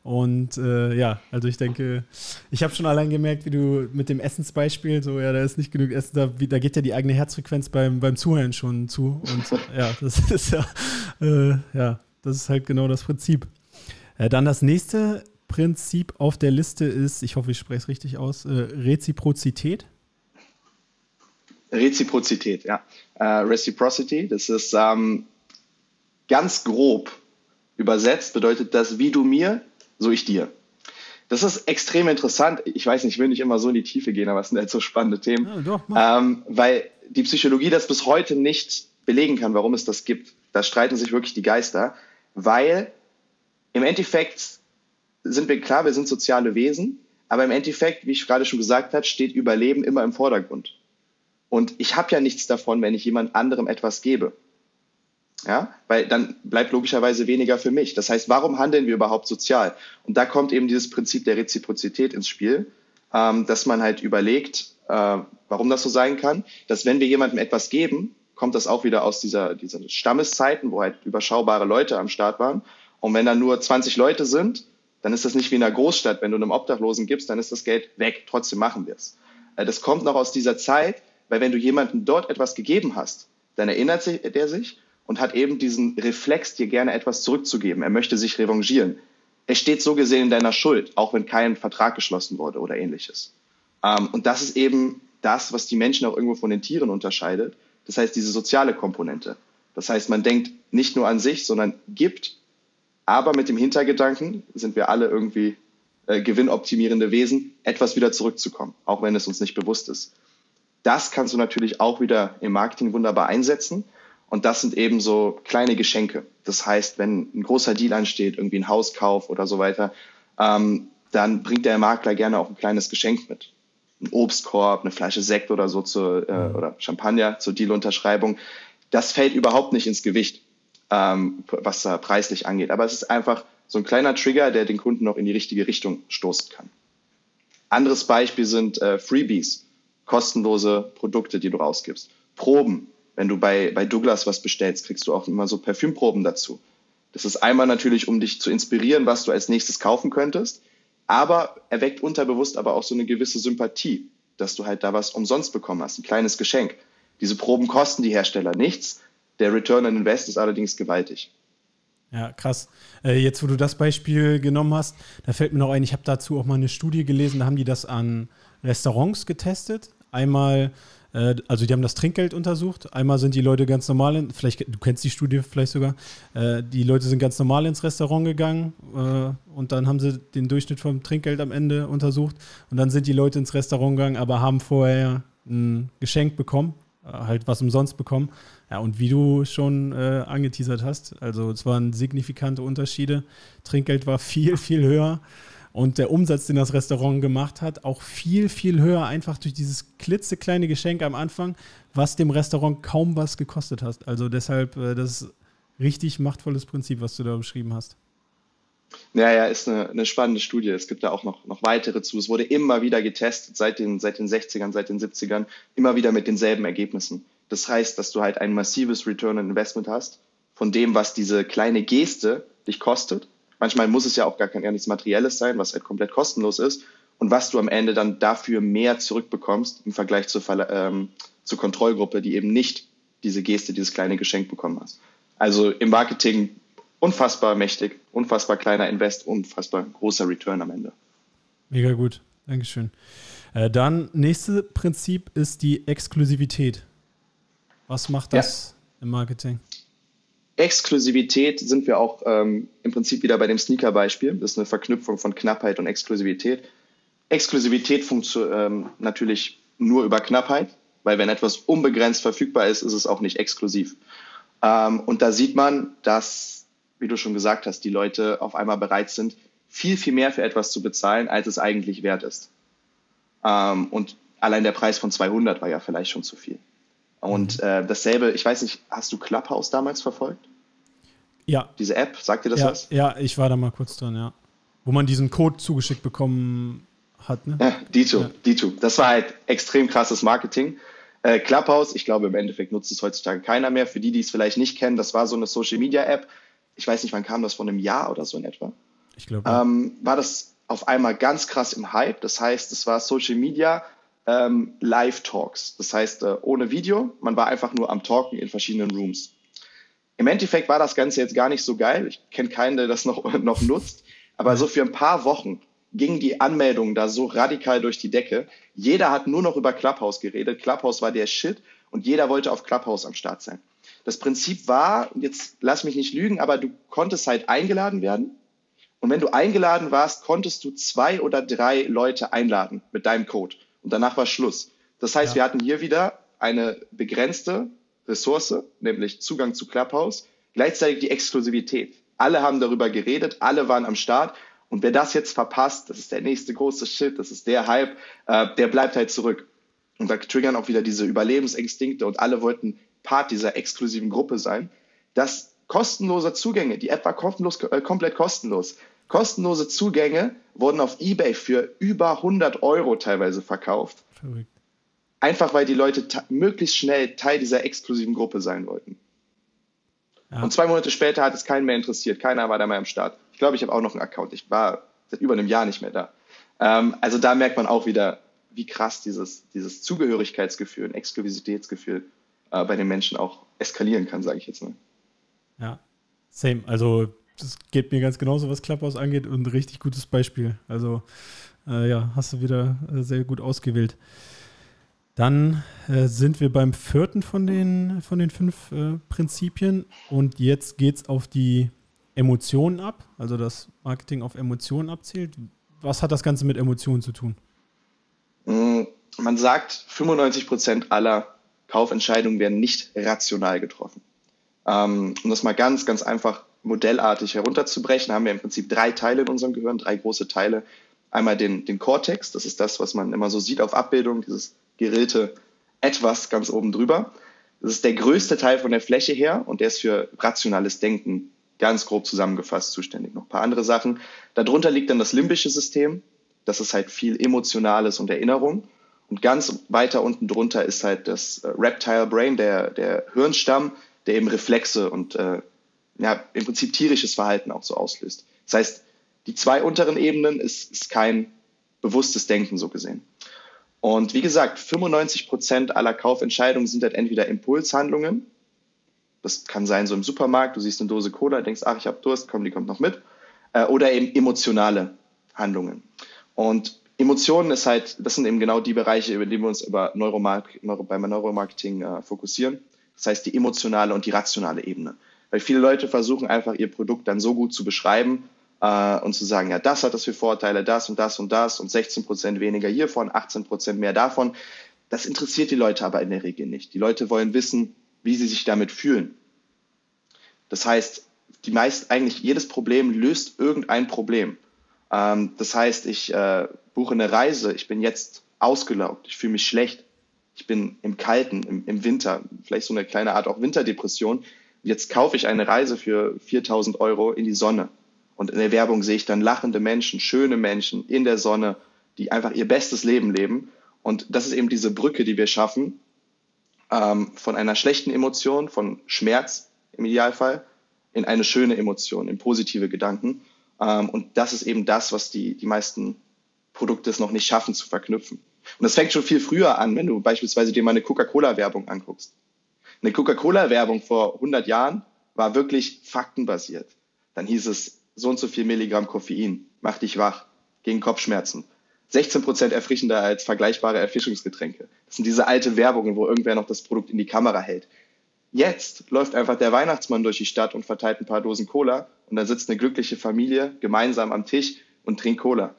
Und äh, ja, also ich denke, ich habe schon allein gemerkt, wie du mit dem Essensbeispiel, so ja, da ist nicht genug Essen, da, wie, da geht ja die eigene Herzfrequenz beim, beim Zuhören schon zu. Und ja, das ist ja, äh, ja, Das ist halt genau das Prinzip. Äh, dann das nächste Prinzip auf der Liste ist, ich hoffe, ich spreche es richtig aus, äh, Reziprozität. Reziprozität, ja. Äh, Reciprocity, das ist ähm, ganz grob übersetzt, bedeutet das, wie du mir, so ich dir. Das ist extrem interessant. Ich weiß nicht, ich will nicht immer so in die Tiefe gehen, aber es sind halt so spannende Themen. Ja, doch, ähm, weil die Psychologie das bis heute nicht belegen kann, warum es das gibt. Da streiten sich wirklich die Geister, weil im Endeffekt sind wir klar, wir sind soziale Wesen, aber im Endeffekt, wie ich gerade schon gesagt habe, steht Überleben immer im Vordergrund. Und ich habe ja nichts davon, wenn ich jemand anderem etwas gebe. Ja, weil dann bleibt logischerweise weniger für mich. Das heißt, warum handeln wir überhaupt sozial? Und da kommt eben dieses Prinzip der Reziprozität ins Spiel, ähm, dass man halt überlegt, äh, warum das so sein kann, dass wenn wir jemandem etwas geben, kommt das auch wieder aus dieser, dieser Stammeszeiten, wo halt überschaubare Leute am Start waren. Und wenn da nur 20 Leute sind, dann ist das nicht wie in einer Großstadt. Wenn du einem Obdachlosen gibst, dann ist das Geld weg. Trotzdem machen wir es. Äh, das kommt noch aus dieser Zeit, weil wenn du jemandem dort etwas gegeben hast, dann erinnert sich, der sich und hat eben diesen Reflex, dir gerne etwas zurückzugeben. Er möchte sich revanchieren. Er steht so gesehen in deiner Schuld, auch wenn kein Vertrag geschlossen wurde oder ähnliches. Ähm, und das ist eben das, was die Menschen auch irgendwo von den Tieren unterscheidet. Das heißt, diese soziale Komponente. Das heißt, man denkt nicht nur an sich, sondern gibt, aber mit dem Hintergedanken sind wir alle irgendwie äh, gewinnoptimierende Wesen, etwas wieder zurückzukommen, auch wenn es uns nicht bewusst ist. Das kannst du natürlich auch wieder im Marketing wunderbar einsetzen. Und das sind eben so kleine Geschenke. Das heißt, wenn ein großer Deal ansteht, irgendwie ein Hauskauf oder so weiter, ähm, dann bringt der Makler gerne auch ein kleines Geschenk mit. Ein Obstkorb, eine Flasche Sekt oder so zur, äh, mhm. oder Champagner zur Dealunterschreibung. Das fällt überhaupt nicht ins Gewicht, ähm, was da preislich angeht. Aber es ist einfach so ein kleiner Trigger, der den Kunden noch in die richtige Richtung stoßen kann. Anderes Beispiel sind äh, Freebies, kostenlose Produkte, die du rausgibst. Proben, wenn du bei, bei Douglas was bestellst, kriegst du auch immer so Parfümproben dazu. Das ist einmal natürlich, um dich zu inspirieren, was du als nächstes kaufen könntest, aber erweckt unterbewusst aber auch so eine gewisse Sympathie, dass du halt da was umsonst bekommen hast, ein kleines Geschenk. Diese Proben kosten die Hersteller nichts. Der Return on Invest ist allerdings gewaltig. Ja, krass. Äh, jetzt, wo du das Beispiel genommen hast, da fällt mir noch ein, ich habe dazu auch mal eine Studie gelesen, da haben die das an Restaurants getestet. Einmal äh, also die haben das Trinkgeld untersucht. Einmal sind die Leute ganz normal, in, vielleicht, du kennst die Studie vielleicht sogar, äh, die Leute sind ganz normal ins Restaurant gegangen äh, und dann haben sie den Durchschnitt vom Trinkgeld am Ende untersucht und dann sind die Leute ins Restaurant gegangen, aber haben vorher ein Geschenk bekommen, halt was umsonst bekommen. Ja, und wie du schon äh, angeteasert hast, also es waren signifikante Unterschiede. Trinkgeld war viel, viel höher und der Umsatz, den das Restaurant gemacht hat, auch viel, viel höher, einfach durch dieses klitzekleine Geschenk am Anfang, was dem Restaurant kaum was gekostet hat. Also deshalb, äh, das ist richtig machtvolles Prinzip, was du da beschrieben hast. Ja, ja, ist eine, eine, spannende Studie. Es gibt da auch noch, noch weitere zu. Es wurde immer wieder getestet, seit den, seit den 60ern, seit den 70ern, immer wieder mit denselben Ergebnissen. Das heißt, dass du halt ein massives Return on Investment hast von dem, was diese kleine Geste dich kostet Manchmal muss es ja auch gar kein gar nichts Materielles sein, was halt komplett kostenlos ist und was du am Ende dann dafür mehr zurückbekommst im Vergleich zur, ähm, zur Kontrollgruppe, die eben nicht diese Geste, dieses kleine Geschenk bekommen hast. Also im Marketing unfassbar mächtig, unfassbar kleiner Invest, unfassbar großer Return am Ende. Mega gut, Dankeschön. Äh, dann nächste Prinzip ist die Exklusivität. Was macht das ja. im Marketing? Exklusivität sind wir auch ähm, im Prinzip wieder bei dem Sneaker-Beispiel. Das ist eine Verknüpfung von Knappheit und Exklusivität. Exklusivität funktioniert ähm, natürlich nur über Knappheit, weil wenn etwas unbegrenzt verfügbar ist, ist es auch nicht exklusiv. Ähm, und da sieht man, dass, wie du schon gesagt hast, die Leute auf einmal bereit sind, viel, viel mehr für etwas zu bezahlen, als es eigentlich wert ist. Ähm, und allein der Preis von 200 war ja vielleicht schon zu viel. Und mhm. äh, dasselbe, ich weiß nicht, hast du Clubhouse damals verfolgt? Ja. Diese App, sagt dir das ja, was? Ja, ich war da mal kurz drin, ja. Wo man diesen Code zugeschickt bekommen hat, ne? Ja, Dito, ja. Dito. Das war halt extrem krasses Marketing. Äh, Clubhouse, ich glaube, im Endeffekt nutzt es heutzutage keiner mehr. Für die, die es vielleicht nicht kennen, das war so eine Social Media App. Ich weiß nicht, wann kam das, von einem Jahr oder so in etwa. Ich glaube. Ähm, war das auf einmal ganz krass im Hype. Das heißt, es war Social Media ähm, Live-Talks. Das heißt, äh, ohne Video, man war einfach nur am Talken in verschiedenen Rooms Im Endeffekt war das Ganze jetzt gar nicht so geil. Ich kenne keinen, der das noch, noch nutzt. Aber so für ein paar Wochen gingen die Anmeldungen da so radikal durch die Decke. Jeder hat nur noch über Clubhouse geredet. Clubhouse war der Shit und jeder wollte auf Clubhouse am Start sein. Das Prinzip war, jetzt lass mich nicht lügen, aber du konntest halt eingeladen werden. Und wenn du eingeladen warst, konntest du zwei oder drei Leute einladen mit deinem Code. Und danach war Schluss. Das heißt, ja. wir hatten hier wieder eine begrenzte Ressource, nämlich Zugang zu Clubhouse, gleichzeitig die Exklusivität. Alle haben darüber geredet, alle waren am Start. Und wer das jetzt verpasst, das ist der nächste große Shit, das ist der Hype, äh, der bleibt halt zurück. Und da triggern auch wieder diese Überlebensinstinkte und alle wollten Part dieser exklusiven Gruppe sein. Das kostenlose Zugänge, die App war kostenlos, äh, komplett kostenlos. Kostenlose Zugänge wurden auf eBay für über 100 Euro teilweise verkauft. Verrückt. Einfach weil die Leute möglichst schnell Teil dieser exklusiven Gruppe sein wollten. Ja. Und zwei Monate später hat es keinen mehr interessiert. Keiner war da mehr am Start. Ich glaube, ich habe auch noch einen Account. Ich war seit über einem Jahr nicht mehr da. Ähm, also da merkt man auch wieder, wie krass dieses, dieses Zugehörigkeitsgefühl, ein Exklusivitätsgefühl äh, bei den Menschen auch eskalieren kann, sage ich jetzt mal. Ja, same. Also das geht mir ganz genauso, was Clubhouse angeht und ein richtig gutes Beispiel. Also äh, ja, hast du wieder äh, sehr gut ausgewählt. Dann äh, sind wir beim vierten von den, von den fünf äh, Prinzipien und jetzt geht es auf die Emotionen ab, also das Marketing auf Emotionen abzielt. Was hat das Ganze mit Emotionen zu tun? Mm, man sagt, 95 Prozent aller Kaufentscheidungen werden nicht rational getroffen. Ähm, um das mal ganz, ganz einfach modellartig herunterzubrechen, haben wir im Prinzip drei Teile in unserem Gehirn, drei große Teile. Einmal den, den Cortex, das ist das, was man immer so sieht auf Abbildung, dieses gerillte Etwas ganz oben drüber. Das ist der größte Teil von der Fläche her und der ist für rationales Denken ganz grob zusammengefasst zuständig. Noch ein paar andere Sachen. Darunter liegt dann das limbische System. Das ist halt viel Emotionales und Erinnerung. Und ganz weiter unten drunter ist halt das äh, Reptile Brain, der, der Hirnstamm, der eben Reflexe und äh, ja, im Prinzip tierisches Verhalten auch so auslöst. Das heißt, die zwei unteren Ebenen ist, ist kein bewusstes Denken so gesehen. Und wie gesagt, 95 Prozent aller Kaufentscheidungen sind halt entweder Impulshandlungen. Das kann sein so im Supermarkt, du siehst eine Dose Cola, denkst, ach, ich habe Durst, komm, die kommt noch mit. Äh, oder eben emotionale Handlungen. Und Emotionen ist halt, das sind eben genau die Bereiche, über die wir uns über Neuromark Neuro, beim Neuromarketing äh, fokussieren. Das heißt die emotionale und die rationale Ebene. Weil viele Leute versuchen einfach ihr Produkt dann so gut zu beschreiben, äh, und zu sagen, ja, das hat das für Vorteile, das und das und das und 16 Prozent weniger hiervon, 18 Prozent mehr davon. Das interessiert die Leute aber in der Regel nicht. Die Leute wollen wissen, wie sie sich damit fühlen. Das heißt, die meist, eigentlich jedes Problem löst irgendein Problem. Ähm, das heißt, ich äh, buche eine Reise, ich bin jetzt ausgelaugt, ich fühle mich schlecht, ich bin im Kalten, im, im Winter, vielleicht so eine kleine Art auch Winterdepression. Jetzt kaufe ich eine Reise für 4000 Euro in die Sonne. Und in der Werbung sehe ich dann lachende Menschen, schöne Menschen in der Sonne, die einfach ihr bestes Leben leben. Und das ist eben diese Brücke, die wir schaffen, ähm, von einer schlechten Emotion, von Schmerz im Idealfall, in eine schöne Emotion, in positive Gedanken. Ähm, und das ist eben das, was die, die meisten Produkte es noch nicht schaffen zu verknüpfen. Und das fängt schon viel früher an, wenn du beispielsweise dir mal eine Coca-Cola-Werbung anguckst. Eine Coca-Cola-Werbung vor 100 Jahren war wirklich faktenbasiert. Dann hieß es, so und so viel Milligramm Koffein, macht dich wach, gegen Kopfschmerzen. 16 Prozent erfrischender als vergleichbare Erfrischungsgetränke. Das sind diese alte Werbungen, wo irgendwer noch das Produkt in die Kamera hält. Jetzt läuft einfach der Weihnachtsmann durch die Stadt und verteilt ein paar Dosen Cola und da sitzt eine glückliche Familie gemeinsam am Tisch und trinkt Cola.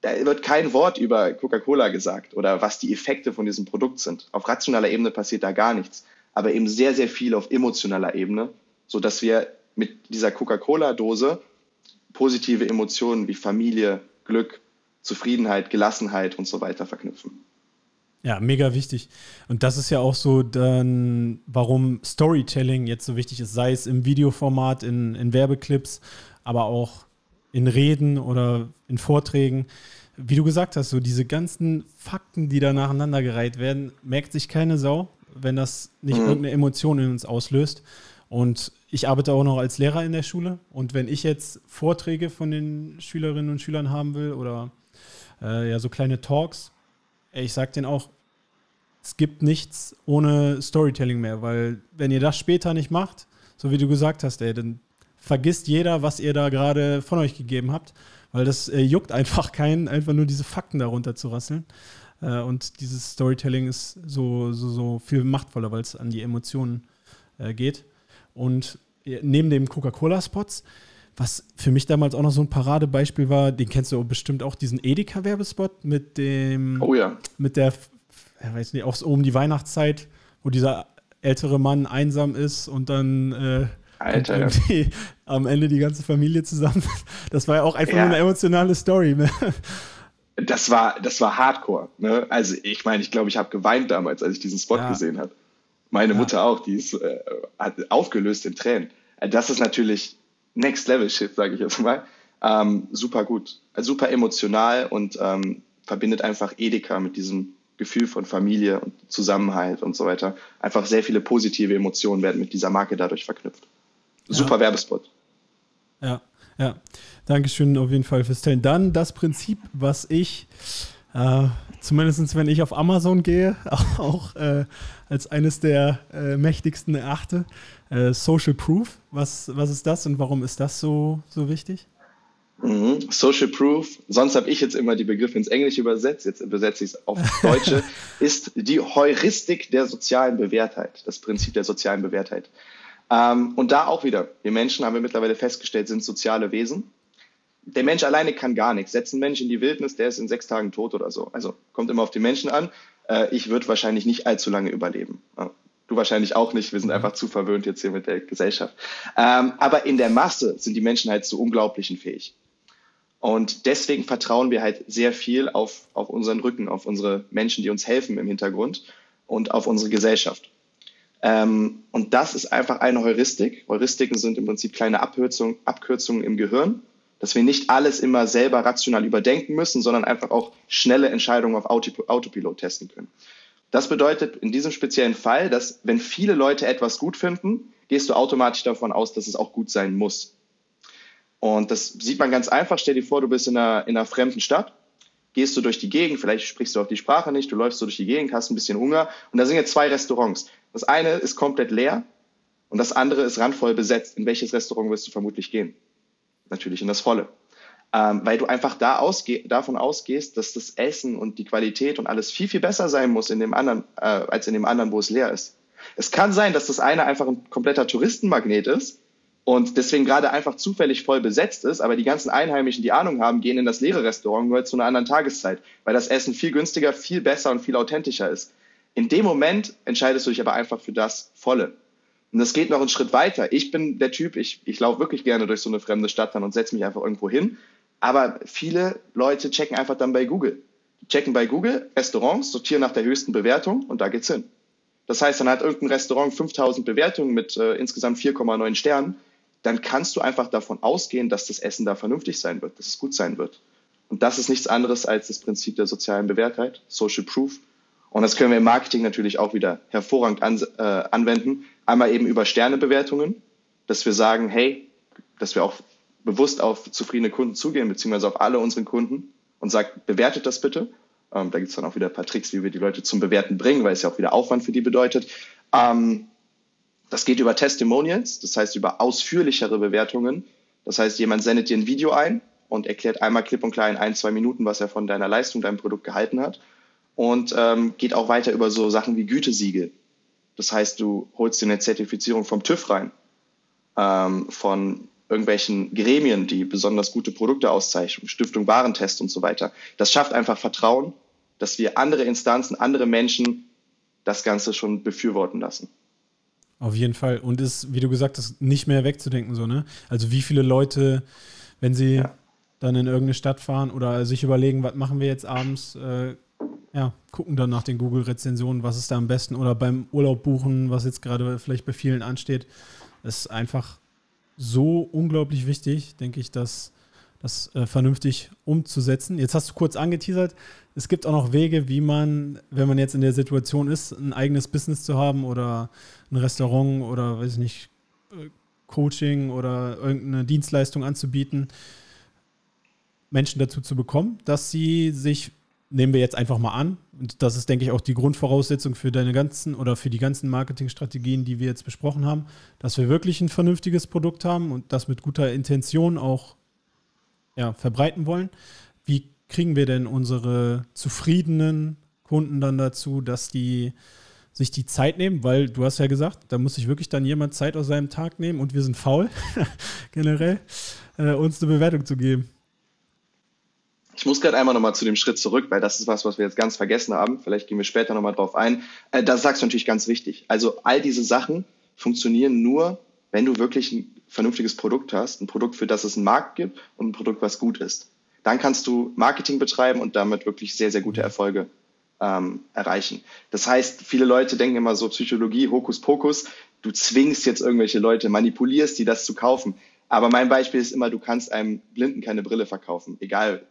Da wird kein Wort über Coca-Cola gesagt oder was die Effekte von diesem Produkt sind. Auf rationaler Ebene passiert da gar nichts, aber eben sehr, sehr viel auf emotionaler Ebene, sodass wir mit dieser Coca-Cola-Dose positive Emotionen wie Familie, Glück, Zufriedenheit, Gelassenheit und so weiter verknüpfen. Ja, mega wichtig. Und das ist ja auch so dann, warum Storytelling jetzt so wichtig ist, sei es im Videoformat, in, in Werbeclips, aber auch in Reden oder in Vorträgen. Wie du gesagt hast, so diese ganzen Fakten, die da nacheinander gereiht werden, merkt sich keine Sau, wenn das nicht mhm. irgendeine Emotion in uns auslöst. Und ich arbeite auch noch als Lehrer in der Schule. Und wenn ich jetzt Vorträge von den Schülerinnen und Schülern haben will oder äh, ja so kleine Talks, ich sage denen auch, es gibt nichts ohne Storytelling mehr, weil wenn ihr das später nicht macht, so wie du gesagt hast, ey, dann vergisst jeder, was ihr da gerade von euch gegeben habt, weil das äh, juckt einfach keinen, einfach nur diese Fakten darunter zu rasseln. Äh, und dieses Storytelling ist so, so, so viel machtvoller, weil es an die Emotionen äh, geht. Und äh, neben dem Coca-Cola-Spots, was für mich damals auch noch so ein Paradebeispiel war, den kennst du bestimmt auch, diesen Edeka-Werbespot mit dem, oh ja. mit der, ja, weiß nicht, auch so um die Weihnachtszeit, wo dieser ältere Mann einsam ist und dann äh, Alter, ja. am Ende die ganze Familie zusammen. Das war ja auch einfach ja. nur eine emotionale Story. Ne? Das war, das war Hardcore. Ne? Also ich meine, ich glaube, ich habe geweint damals, als ich diesen Spot ja. gesehen habe. Meine Mutter auch, die ist äh, hat aufgelöst in Tränen. Äh, das ist natürlich Next Level Shit, sage ich jetzt mal. Ähm, super gut, super emotional und ähm, verbindet einfach Edeka mit diesem Gefühl von Familie und Zusammenhalt und so weiter. Einfach sehr viele positive Emotionen werden mit dieser Marke dadurch verknüpft. Super ja. Werbespot. Ja, ja. Dankeschön auf jeden Fall fürs Teilen. Dann das Prinzip, was ich, äh, zumindest wenn ich auf Amazon gehe, auch äh, als eines der äh, mächtigsten erachte. Äh, Social Proof. Was, was ist das und warum ist das so, so wichtig? Mhm. Social Proof, sonst habe ich jetzt immer die Begriffe ins Englische übersetzt, jetzt übersetze ich es auf Deutsche, ist die Heuristik der sozialen Bewährtheit, das Prinzip der sozialen Bewährtheit. Ähm, und da auch wieder, wir Menschen haben wir mittlerweile festgestellt, sind soziale Wesen. Der Mensch alleine kann gar nichts. Setzt einen Mensch in die Wildnis, der ist in sechs Tagen tot oder so. Also kommt immer auf den Menschen an. Äh, ich würde wahrscheinlich nicht allzu lange überleben. Du wahrscheinlich auch nicht. Wir sind mhm. einfach zu verwöhnt jetzt hier mit der Gesellschaft. Ähm, aber in der Masse sind die Menschen halt zu unglaublichen fähig. Und deswegen vertrauen wir halt sehr viel auf, auf unseren Rücken, auf unsere Menschen, die uns helfen im Hintergrund und auf unsere Gesellschaft. Ähm, und das ist einfach eine Heuristik. Heuristiken sind im Prinzip kleine Abkürzungen, Abkürzungen im Gehirn, dass wir nicht alles immer selber rational überdenken müssen, sondern einfach auch schnelle Entscheidungen auf Autopilot testen können. Das bedeutet in diesem speziellen Fall, dass wenn viele Leute etwas gut finden, gehst du automatisch davon aus, dass es auch gut sein muss. Und das sieht man ganz einfach. Stell dir vor, du bist in einer, in einer fremden Stadt gehst du durch die Gegend, vielleicht sprichst du auch die Sprache nicht, du läufst so durch die Gegend, hast ein bisschen Hunger und da sind jetzt zwei Restaurants. Das eine ist komplett leer und das andere ist randvoll besetzt. In welches Restaurant wirst du vermutlich gehen? Natürlich in das volle. Ähm, weil du einfach da ausge davon ausgehst, dass das Essen und die Qualität und alles viel, viel besser sein muss in dem anderen, äh, als in dem anderen, wo es leer ist. Es kann sein, dass das eine einfach ein kompletter Touristenmagnet ist und deswegen gerade einfach zufällig voll besetzt ist, aber die ganzen Einheimischen, die Ahnung haben, gehen in das leere Restaurant nur zu einer anderen Tageszeit, weil das Essen viel günstiger, viel besser und viel authentischer ist. In dem Moment entscheidest du dich aber einfach für das Volle. Und das geht noch einen Schritt weiter. Ich bin der Typ, ich, ich laufe wirklich gerne durch so eine fremde Stadt dann und setze mich einfach irgendwo hin. Aber viele Leute checken einfach dann bei Google. Die checken bei Google Restaurants, sortieren nach der höchsten Bewertung und da geht's hin. Das heißt, dann hat irgendein Restaurant 5000 Bewertungen mit äh, insgesamt 4,9 Sternen dann kannst du einfach davon ausgehen, dass das Essen da vernünftig sein wird, dass es gut sein wird. Und das ist nichts anderes als das Prinzip der sozialen Bewährtheit, Social Proof. Und das können wir im Marketing natürlich auch wieder hervorragend an, äh, anwenden. Einmal eben über Sternebewertungen, dass wir sagen, hey, dass wir auch bewusst auf zufriedene Kunden zugehen, beziehungsweise auf alle unseren Kunden und sagen, bewertet das bitte. Ähm, da gibt es dann auch wieder ein paar Tricks, wie wir die Leute zum Bewerten bringen, weil es ja auch wieder Aufwand für die bedeutet. Ähm, das geht über Testimonials, das heißt über ausführlichere Bewertungen. Das heißt, jemand sendet dir ein Video ein und erklärt einmal klipp und klar in ein, zwei Minuten, was er von deiner Leistung, deinem Produkt gehalten hat. Und ähm, geht auch weiter über so Sachen wie Gütesiegel. Das heißt, du holst dir eine Zertifizierung vom TÜV rein, ähm, von irgendwelchen Gremien, die besonders gute Produkte auszeichnen, Stiftung Warentest und so weiter. Das schafft einfach Vertrauen, dass wir andere Instanzen, andere Menschen das Ganze schon befürworten lassen. Auf jeden Fall. Und ist, wie du gesagt hast, nicht mehr wegzudenken, so, ne? Also wie viele Leute, wenn sie ja. dann in irgendeine Stadt fahren oder sich überlegen, was machen wir jetzt abends, äh, ja, gucken dann nach den Google-Rezensionen, was ist da am besten oder beim Urlaub buchen, was jetzt gerade vielleicht bei vielen ansteht. Das ist einfach so unglaublich wichtig, denke ich, dass das äh, vernünftig umzusetzen. Jetzt hast du kurz angeteasert, es gibt auch noch Wege, wie man, wenn man jetzt in der Situation ist, ein eigenes Business zu haben oder ein Restaurant oder weiß ich nicht, äh, Coaching oder irgendeine Dienstleistung anzubieten, Menschen dazu zu bekommen, dass sie sich nehmen wir jetzt einfach mal an. Und das ist, denke ich, auch die Grundvoraussetzung für deine ganzen oder für die ganzen Marketingstrategien, die wir jetzt besprochen haben, dass wir wirklich ein vernünftiges Produkt haben und das mit guter Intention auch ja, verbreiten wollen. Wie kriegen wir denn unsere zufriedenen Kunden dann dazu, dass die sich die Zeit nehmen, weil du hast ja gesagt, da muss sich wirklich dann jemand Zeit aus seinem Tag nehmen und wir sind faul, generell, äh, uns eine Bewertung zu geben. Ich muss gerade einmal nochmal zu dem Schritt zurück, weil das ist was, was wir jetzt ganz vergessen haben. Vielleicht gehen wir später nochmal drauf ein. Äh, das sagst du natürlich ganz wichtig. Also all diese Sachen funktionieren nur, wenn du wirklich ein vernünftiges Produkt hast, ein Produkt, für das es einen Markt gibt und ein Produkt, was gut ist. Dann kannst du Marketing betreiben und damit wirklich sehr, sehr gute Erfolge ähm, erreichen. Das heißt, viele Leute denken immer so Psychologie, Hokuspokus, du zwingst jetzt irgendwelche Leute, manipulierst die, das zu kaufen. Aber mein Beispiel ist immer, du kannst einem Blinden keine Brille verkaufen, egal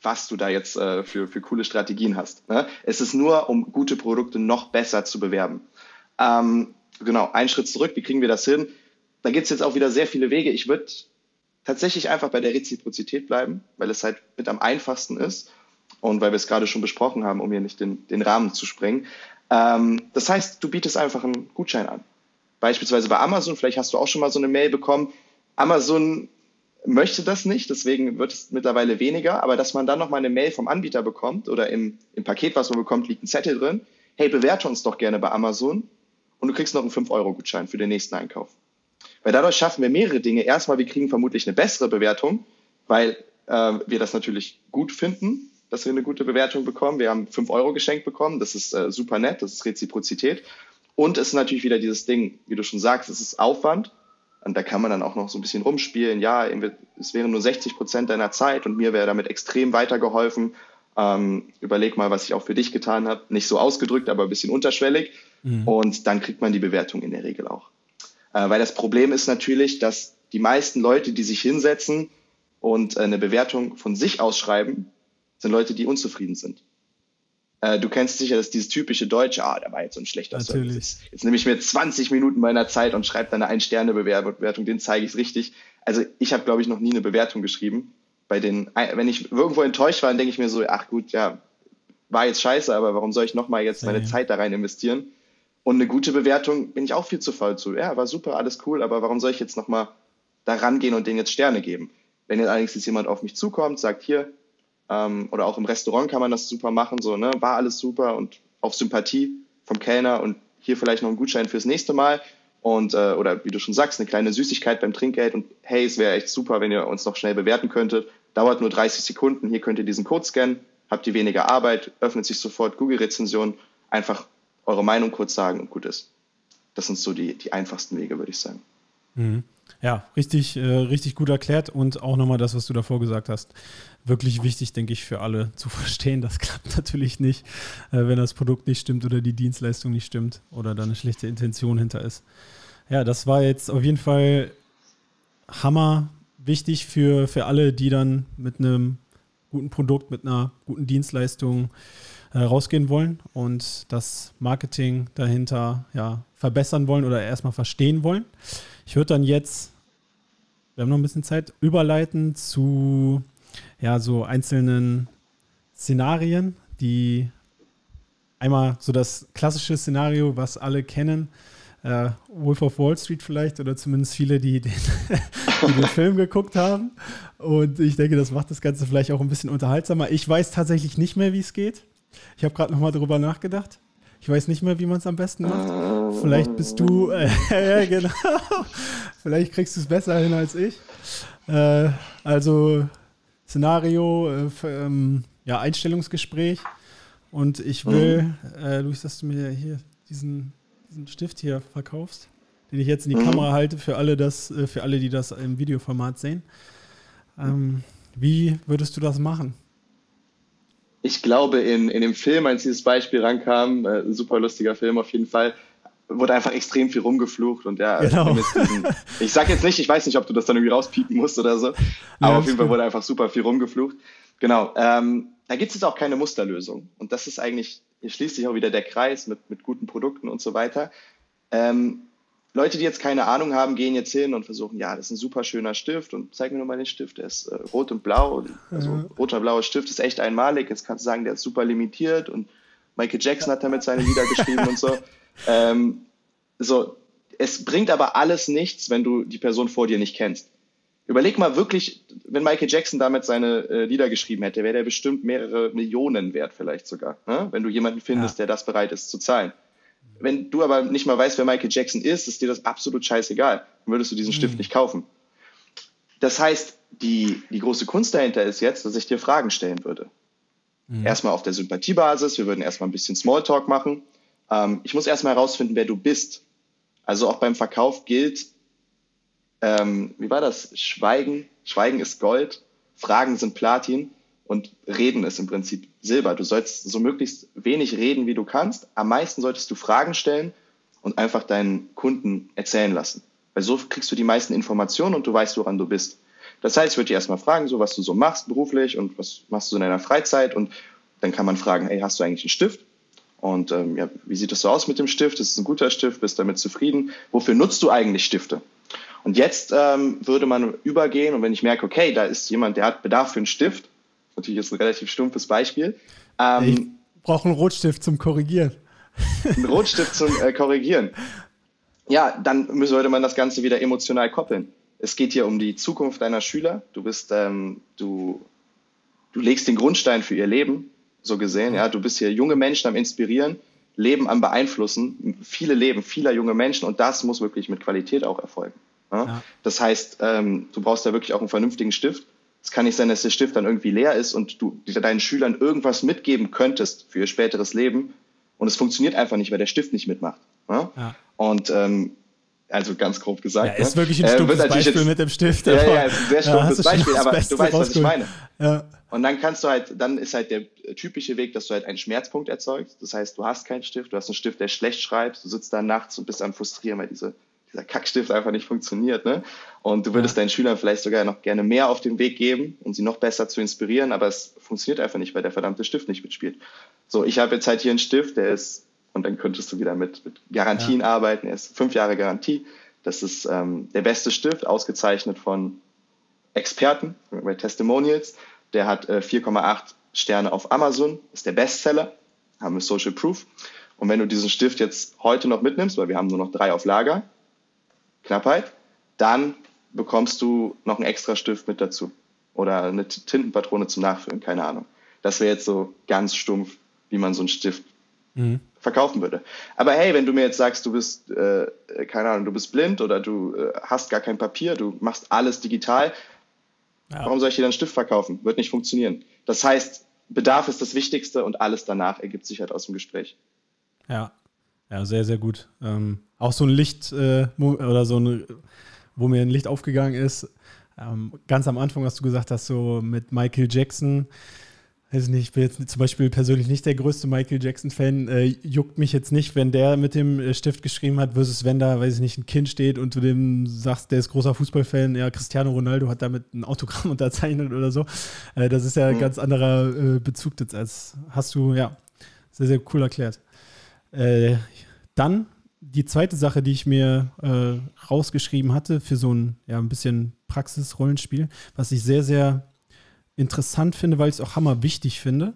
was du da jetzt äh, für, für coole Strategien hast. Ne? Es ist nur, um gute Produkte noch besser zu bewerben. Ähm, genau, einen Schritt zurück, wie kriegen wir das hin? Da gibt es jetzt auch wieder sehr viele Wege. Ich würde tatsächlich einfach bei der Reziprozität bleiben, weil es halt mit am einfachsten ist und weil wir es gerade schon besprochen haben, um hier nicht den, den Rahmen zu sprengen. Ähm, das heißt, du bietest einfach einen Gutschein an. Beispielsweise bei Amazon, vielleicht hast du auch schon mal so eine Mail bekommen. Amazon möchte das nicht, deswegen wird es mittlerweile weniger, aber dass man dann nochmal eine Mail vom Anbieter bekommt oder im, im Paket, was man bekommt, liegt ein Zettel drin. Hey, bewerte uns doch gerne bei Amazon und du kriegst noch einen 5-Euro-Gutschein für den nächsten Einkauf. Weil dadurch schaffen wir mehrere Dinge. Erstmal, wir kriegen vermutlich eine bessere Bewertung, weil äh, wir das natürlich gut finden, dass wir eine gute Bewertung bekommen. Wir haben 5 Euro geschenkt bekommen, das ist äh, super nett, das ist Reziprozität. Und es ist natürlich wieder dieses Ding, wie du schon sagst, es ist Aufwand und da kann man dann auch noch so ein bisschen rumspielen. Ja, es wären nur 60 Prozent deiner Zeit und mir wäre damit extrem weitergeholfen. Ähm, überleg mal, was ich auch für dich getan habe. Nicht so ausgedrückt, aber ein bisschen unterschwellig. Mhm. Und dann kriegt man die Bewertung in der Regel auch. Äh, weil das Problem ist natürlich, dass die meisten Leute, die sich hinsetzen und äh, eine Bewertung von sich ausschreiben, sind Leute, die unzufrieden sind. Äh, du kennst sicher das dieses typische Deutsche, ah, der war jetzt so ein schlechter Natürlich. Service. Jetzt nehme ich mir 20 Minuten meiner Zeit und schreibe dann eine Ein-Sterne-Bewertung, den zeige ich es richtig. Also ich habe, glaube ich, noch nie eine Bewertung geschrieben. Bei den, wenn ich irgendwo enttäuscht war, dann denke ich mir so, ach gut, ja, war jetzt scheiße, aber warum soll ich nochmal jetzt meine ja. Zeit da rein investieren? Und eine gute Bewertung bin ich auch viel zu faul zu. Ja, war super, alles cool, aber warum soll ich jetzt nochmal da rangehen und denen jetzt Sterne geben? Wenn jetzt allerdings jemand auf mich zukommt, sagt hier, ähm, oder auch im Restaurant kann man das super machen, so, ne, war alles super und auf Sympathie vom Kellner und hier vielleicht noch ein Gutschein fürs nächste Mal und äh, oder wie du schon sagst, eine kleine Süßigkeit beim Trinkgeld und hey, es wäre echt super, wenn ihr uns noch schnell bewerten könntet. Dauert nur 30 Sekunden, hier könnt ihr diesen Code scannen, habt ihr weniger Arbeit, öffnet sich sofort Google-Rezension, einfach eure Meinung kurz sagen und gut ist. Das sind so die, die einfachsten Wege, würde ich sagen. Mhm. Ja, richtig, äh, richtig gut erklärt und auch nochmal das, was du davor gesagt hast. Wirklich wichtig, denke ich, für alle zu verstehen. Das klappt natürlich nicht, äh, wenn das Produkt nicht stimmt oder die Dienstleistung nicht stimmt oder da eine schlechte Intention hinter ist. Ja, das war jetzt auf jeden Fall hammer wichtig für, für alle, die dann mit einem guten Produkt, mit einer guten Dienstleistung äh, rausgehen wollen und das Marketing dahinter ja, verbessern wollen oder erstmal verstehen wollen. Ich würde dann jetzt, wir haben noch ein bisschen Zeit, überleiten zu ja, so einzelnen Szenarien, die einmal so das klassische Szenario, was alle kennen, äh, Wolf of Wall Street vielleicht oder zumindest viele, die den, die den Film geguckt haben. Und ich denke, das macht das Ganze vielleicht auch ein bisschen unterhaltsamer. Ich weiß tatsächlich nicht mehr, wie es geht. Ich habe gerade nochmal drüber nachgedacht. Ich weiß nicht mehr, wie man es am besten macht. Vielleicht bist du, äh, genau. Vielleicht kriegst du es besser hin als ich. Äh, also Szenario, äh, ähm, ja, Einstellungsgespräch. Und ich will, mhm. Luis, dass du mir hier diesen, diesen Stift hier verkaufst, den ich jetzt in die. Kamera halte für alle, das, äh, für alle, die das im Videoformat sehen. Ähm, wie würdest du das machen? Ich glaube, in, in dem Film, als dieses Beispiel rankam, äh, super lustiger Film auf jeden Fall, wurde einfach extrem viel rumgeflucht und ja, genau. diesen, ich sag jetzt nicht, ich weiß nicht, ob du das dann irgendwie rauspiepen musst oder so, aber ja, auf jeden Fall wurde einfach super viel rumgeflucht. Genau, ähm, da gibt es jetzt auch keine Musterlösung und das ist eigentlich, hier schließt sich auch wieder der Kreis mit, mit guten Produkten und so weiter. Ähm, Leute, die jetzt keine Ahnung haben, gehen jetzt hin und versuchen, ja, das ist ein super schöner Stift und zeig mir nur mal den Stift, der ist äh, rot und blau. Also mhm. roter blauer Stift ist echt einmalig. Jetzt kannst du sagen, der ist super limitiert und Michael Jackson hat damit seine Lieder geschrieben und so. Ähm, so, es bringt aber alles nichts, wenn du die Person vor dir nicht kennst. Überleg mal wirklich, wenn Michael Jackson damit seine äh, Lieder geschrieben hätte, wäre der bestimmt mehrere Millionen wert vielleicht sogar, ne? wenn du jemanden findest, ja. der das bereit ist zu zahlen. Wenn du aber nicht mal weißt, wer Michael Jackson ist, ist dir das absolut scheißegal. Dann würdest du diesen mhm. Stift nicht kaufen. Das heißt, die, die große Kunst dahinter ist jetzt, dass ich dir Fragen stellen würde. Mhm. Erstmal auf der Sympathiebasis, wir würden erstmal ein bisschen Smalltalk machen. Ähm, ich muss erstmal herausfinden, wer du bist. Also auch beim Verkauf gilt, ähm, wie war das? Schweigen, Schweigen ist Gold, Fragen sind Platin und Reden ist im Prinzip Silber. Du sollst so möglichst wenig reden, wie du kannst. Am meisten solltest du Fragen stellen und einfach deinen Kunden erzählen lassen. Weil so kriegst du die meisten Informationen und du weißt, woran du bist. Das heißt, ich würde dich erstmal fragen, so was du so machst beruflich und was machst du in deiner Freizeit und dann kann man fragen, hey, hast du eigentlich einen Stift? Und ähm, ja, wie sieht es so aus mit dem Stift? Ist es ein guter Stift? Bist du damit zufrieden? Wofür nutzt du eigentlich Stifte? Und jetzt ähm, würde man übergehen und wenn ich merke, okay, da ist jemand, der hat Bedarf für einen Stift, natürlich jetzt ein relativ stumpfes Beispiel. Ähm, ich brauche einen Rotstift zum Korrigieren. Einen Rotstift zum äh, Korrigieren. Ja, dann sollte man das Ganze wieder emotional koppeln. Es geht hier um die Zukunft deiner Schüler. Du bist, ähm, du, du legst den Grundstein für ihr Leben, so gesehen. Ja, du bist hier junge Menschen am Inspirieren, Leben am Beeinflussen, viele Leben vieler junge Menschen und das muss wirklich mit Qualität auch erfolgen. Ja? Ja. Das heißt, ähm, du brauchst da wirklich auch einen vernünftigen Stift. Es kann nicht sein, dass der Stift dann irgendwie leer ist und du deinen Schülern irgendwas mitgeben könntest für ihr späteres Leben und es funktioniert einfach nicht, weil der Stift nicht mitmacht. Ja? ja. Und ähm, also ganz grob gesagt. Ja, ist ne? wirklich ein äh, stumpfes äh, Beispiel jetzt, mit dem Stift. Ja, ja, ist ein sehr stumpfes ja, Beispiel, aber du weißt, was ich meine. Ja. Und dann kannst du halt, dann ist halt der typische Weg, dass du halt einen Schmerzpunkt erzeugst. Das heißt, du hast keinen Stift, du hast einen Stift, der schlecht schreibt, du sitzt da nachts und bist am frustrieren, weil diese dieser Kackstift einfach nicht funktioniert. Ne? Und du würdest ja. deinen Schülern vielleicht sogar noch gerne mehr auf den Weg geben, um sie noch besser zu inspirieren, aber es funktioniert einfach nicht, weil der verdammte Stift nicht mitspielt. So, ich habe jetzt halt hier einen Stift, der ist, und dann könntest du wieder mit, mit Garantien ja. arbeiten, er ist fünf Jahre Garantie. Das ist ähm, der beste Stift, ausgezeichnet von Experten, bei Testimonials. Der hat äh, 4,8 Sterne auf Amazon, ist der Bestseller, haben wir Social Proof. Und wenn du diesen Stift jetzt heute noch mitnimmst, weil wir haben nur noch drei auf Lager, Knappheit, dann bekommst du noch einen extra Stift mit dazu. Oder eine Tintenpatrone zum Nachfüllen, keine Ahnung. Das wäre jetzt so ganz stumpf, wie man so einen Stift mhm. verkaufen würde. Aber hey, wenn du mir jetzt sagst, du bist, äh, keine Ahnung, du bist blind oder du äh, hast gar kein Papier, du machst alles digital, ja. warum soll ich dir dann einen Stift verkaufen? Wird nicht funktionieren. Das heißt, Bedarf ist das Wichtigste und alles danach ergibt sich halt aus dem Gespräch. Ja, ja, sehr, sehr gut. Ähm, auch so ein Licht äh, oder so ein, wo mir ein Licht aufgegangen ist. Ähm, ganz am Anfang, was du gesagt hast, so mit Michael Jackson. Weiß nicht, ich bin jetzt zum Beispiel persönlich nicht der größte Michael Jackson-Fan. Äh, juckt mich jetzt nicht, wenn der mit dem äh, Stift geschrieben hat, versus wenn da, weiß ich nicht, ein Kind steht und du dem sagst, der ist großer Fußballfan, ja, Cristiano Ronaldo hat damit ein Autogramm unterzeichnet oder so. Äh, das ist ja ein mhm. ganz anderer äh, Bezug jetzt als hast du, ja, sehr, sehr cool erklärt. Äh, dann die zweite Sache, die ich mir äh, rausgeschrieben hatte für so ein, ja, ein bisschen Praxis-Rollenspiel, was ich sehr, sehr interessant finde, weil ich es auch hammer wichtig finde.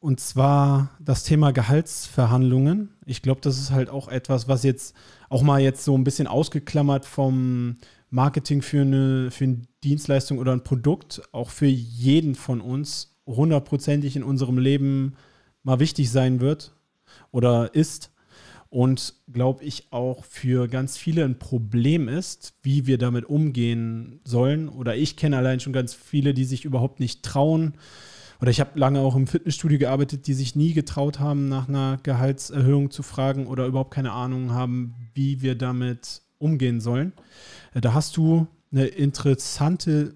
Und zwar das Thema Gehaltsverhandlungen. Ich glaube, das ist halt auch etwas, was jetzt auch mal jetzt so ein bisschen ausgeklammert vom Marketing für eine, für eine Dienstleistung oder ein Produkt auch für jeden von uns hundertprozentig in unserem Leben mal wichtig sein wird oder ist und glaube ich auch für ganz viele ein Problem ist, wie wir damit umgehen sollen. Oder ich kenne allein schon ganz viele, die sich überhaupt nicht trauen. Oder ich habe lange auch im Fitnessstudio gearbeitet, die sich nie getraut haben, nach einer Gehaltserhöhung zu fragen oder überhaupt keine Ahnung haben, wie wir damit umgehen sollen. Äh, da hast du eine interessante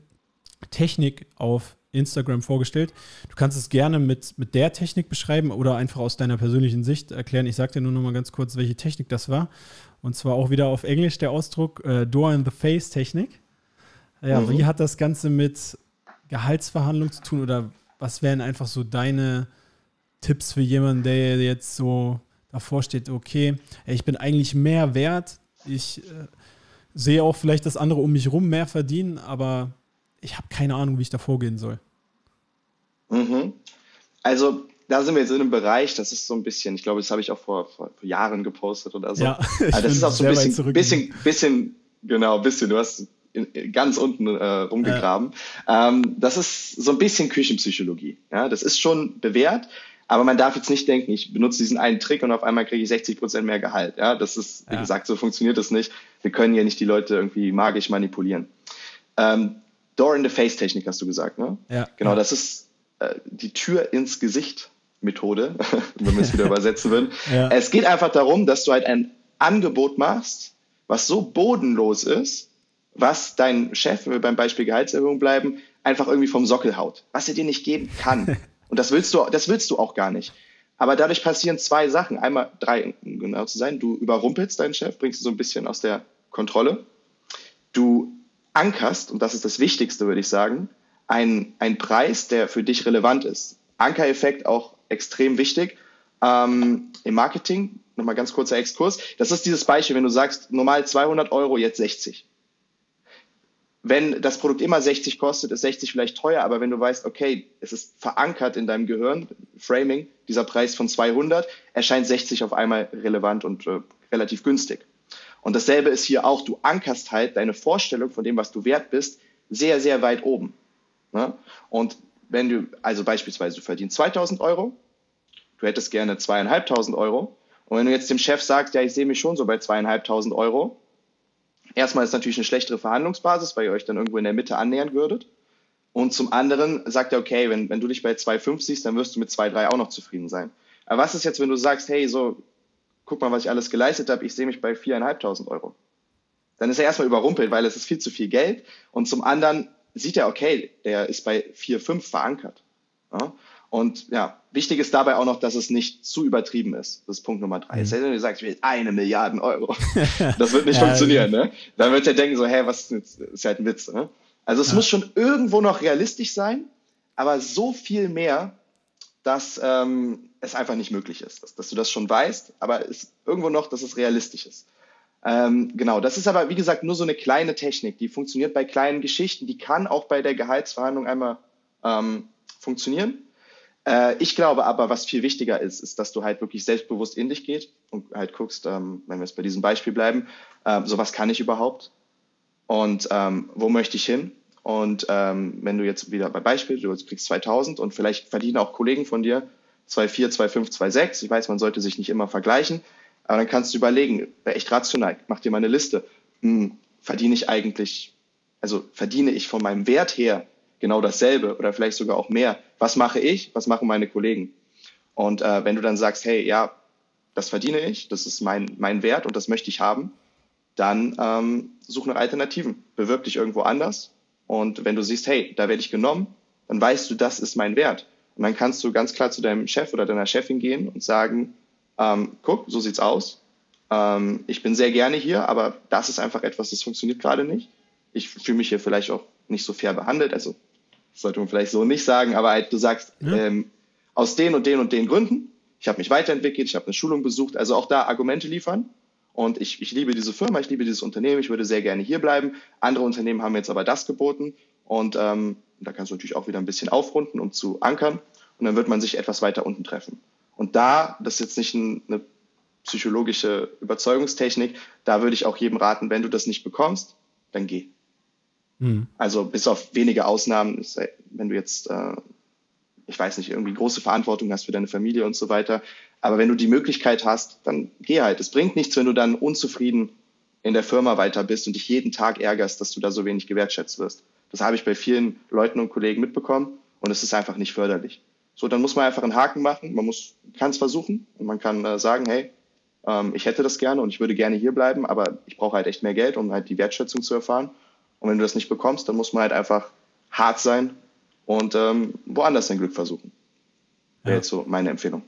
Technik auf Instagram vorgestellt. Du kannst es gerne mit, mit der Technik beschreiben oder einfach aus deiner persönlichen Sicht erklären. Ich sage dir nur noch mal ganz kurz, welche Technik das war. Und zwar auch wieder auf Englisch der Ausdruck äh, Door in the Face Technik. Ja, mhm. wie hat das Ganze mit Gehaltsverhandlungen zu tun oder was wären einfach so deine Tipps für jemanden, der jetzt so davor steht, okay, ich bin eigentlich mehr wert, ich äh, sehe auch vielleicht, dass andere um mich rum mehr verdienen, aber ich habe keine Ahnung, wie ich da vorgehen soll. Mhm. Also da sind wir jetzt in einem Bereich, das ist so ein bisschen, ich glaube, das habe ich auch vor, vor, vor, Jahren gepostet oder so. Ja, also das ist auch so ein bisschen, bisschen, bisschen, genau, bisschen, du hast in, ganz unten äh, rumgegraben. Ja. Ähm, das ist so ein bisschen Küchenpsychologie. Ja, das ist schon bewährt, aber man darf jetzt nicht denken, ich benutze diesen einen Trick und auf einmal kriege ich 60 Prozent mehr Gehalt. Ja, das ist, wie ja. gesagt, so funktioniert das nicht. Wir können ja nicht die Leute irgendwie magisch manipulieren. Ähm, Door in the Face Technik hast du gesagt, ne? Ja. Genau, das ist äh, die Tür ins Gesicht Methode, wenn wir es wieder übersetzen würden. Ja. Es geht einfach darum, dass du halt ein Angebot machst, was so bodenlos ist, was dein Chef, wenn wir beim Beispiel Gehaltserhöhung bleiben, einfach irgendwie vom Sockel haut, was er dir nicht geben kann. Und das willst du, das willst du auch gar nicht. Aber dadurch passieren zwei Sachen. Einmal drei, um genau zu sein. Du überrumpelst deinen Chef, bringst ihn so ein bisschen aus der Kontrolle. Du ankerst, und das ist das Wichtigste, würde ich sagen, einen, einen Preis, der für dich relevant ist. Ankereffekt auch extrem wichtig. Ähm, Im Marketing, nochmal ganz kurzer Exkurs. Das ist dieses Beispiel, wenn du sagst, normal 200 Euro, jetzt 60 wenn das Produkt immer 60 kostet, ist 60 vielleicht teuer, aber wenn du weißt, okay, es ist verankert in deinem Gehirn, Framing, dieser Preis von 200, erscheint 60 auf einmal relevant und äh, relativ günstig. Und dasselbe ist hier auch, du ankerst halt deine Vorstellung von dem, was du wert bist, sehr, sehr weit oben. Ne? Und wenn du, also beispielsweise, du verdienst 2000 Euro, du hättest gerne zweieinhalbtausend Euro, und wenn du jetzt dem Chef sagst, ja, ich sehe mich schon so bei zweieinhalbtausend Euro, erstmal ist natürlich eine schlechtere Verhandlungsbasis, weil ihr euch dann irgendwo in der Mitte annähern würdet. Und zum anderen sagt er, okay, wenn, wenn du dich bei 2,5 siehst, dann wirst du mit 2,3 auch noch zufrieden sein. Aber was ist jetzt, wenn du sagst, hey, so, guck mal, was ich alles geleistet habe, ich sehe mich bei 4.500 Euro. Dann ist er erstmal überrumpelt, weil es ist viel zu viel Geld. Und zum anderen sieht er, okay, der ist bei 4,5 verankert. Ja? Und ja, wichtig ist dabei auch noch, dass es nicht zu übertrieben ist. Das ist Punkt Nummer drei. Mhm. Heißt, wenn du sagst, ich will eine Milliarde Euro, das wird nicht ja, funktionieren. Ne? Dann wird er denken so, hä, was ist jetzt? Das ist halt ein Witz. Ne? Also es ja. muss schon irgendwo noch realistisch sein, aber so viel mehr, dass ähm, es einfach nicht möglich ist. Dass, dass du das schon weißt, aber es irgendwo noch, dass es realistisch ist. Ähm, genau, das ist aber, wie gesagt, nur so eine kleine Technik, die funktioniert bei kleinen Geschichten, die kann auch bei der Gehaltsverhandlung einmal ähm, funktionieren. Äh, ich glaube aber, was viel wichtiger ist, ist, dass du halt wirklich selbstbewusst in dich gehst und halt guckst, ähm, wenn wir jetzt bei diesem Beispiel bleiben, äh, so was kann ich überhaupt und ähm, wo möchte ich hin? Und ähm, wenn du jetzt wieder bei Beispiel, du kriegst 2000 und vielleicht verdienen auch Kollegen von dir 2,4, 2,5, 2,6. Ich weiß, man sollte sich nicht immer vergleichen, aber dann kannst du überlegen, echt rational, mach dir mal eine Liste. Hm, verdiene ich eigentlich, also verdiene ich von meinem Wert her genau dasselbe oder vielleicht sogar auch mehr. Was mache ich? Was machen meine Kollegen? Und äh, wenn du dann sagst, hey, ja, das verdiene ich, das ist mein, mein Wert und das möchte ich haben, dann ähm, such nach Alternativen. Bewirb dich irgendwo anders. Und wenn du siehst, hey, da werde ich genommen, dann weißt du, das ist mein Wert. Und dann kannst du ganz klar zu deinem Chef oder deiner Chefin gehen und sagen, ähm, guck, so sieht's aus. Ähm, ich bin sehr gerne hier, aber das ist einfach etwas, das funktioniert gerade nicht. Ich fühle mich hier vielleicht auch nicht so fair behandelt. Also sollte man vielleicht so nicht sagen, aber halt, du sagst, ja. ähm, aus den und den und den Gründen, ich habe mich weiterentwickelt, ich habe eine Schulung besucht, also auch da Argumente liefern. Und ich, ich liebe diese Firma, ich liebe dieses Unternehmen, ich würde sehr gerne hier bleiben. Andere Unternehmen haben jetzt aber das geboten. Und ähm, da kannst du natürlich auch wieder ein bisschen aufrunden, um zu ankern. Und dann wird man sich etwas weiter unten treffen. Und da, das ist jetzt nicht ein, eine psychologische Überzeugungstechnik, da würde ich auch jedem raten, wenn du das nicht bekommst, dann geh. Mhm. Also bis auf wenige Ausnahmen, wenn du jetzt, äh, ich weiß nicht, irgendwie große Verantwortung hast für deine Familie und so weiter. Aber wenn du die Möglichkeit hast, dann geh halt. Es bringt nichts, wenn du dann unzufrieden in der Firma weiter bist und dich jeden Tag ärgerst, dass du da so wenig gewertschätzt wirst. Das habe ich bei vielen Leuten und Kollegen mitbekommen und es ist einfach nicht förderlich. So, dann muss man einfach einen Haken machen. Man muss, kann es versuchen und man kann äh, sagen, hey, ähm, ich hätte das gerne und ich würde gerne hier bleiben, aber ich brauche halt echt mehr Geld, um halt die Wertschätzung zu erfahren. Und wenn du das nicht bekommst, dann muss man halt einfach hart sein und ähm, woanders dein Glück versuchen. Wäre ja. jetzt so meine Empfehlung.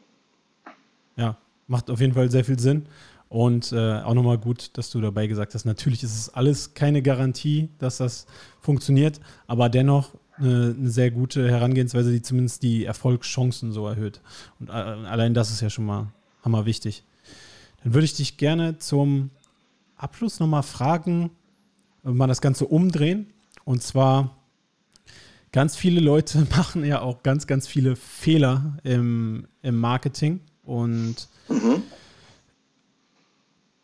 Ja, macht auf jeden Fall sehr viel Sinn. Und äh, auch nochmal gut, dass du dabei gesagt hast, natürlich ist es alles keine Garantie, dass das funktioniert, aber dennoch eine, eine sehr gute Herangehensweise, die zumindest die Erfolgschancen so erhöht. Und äh, allein das ist ja schon mal hammer wichtig. Dann würde ich dich gerne zum Abschluss nochmal fragen, mal das Ganze umdrehen. Und zwar, ganz viele Leute machen ja auch ganz, ganz viele Fehler im, im Marketing. Und mhm.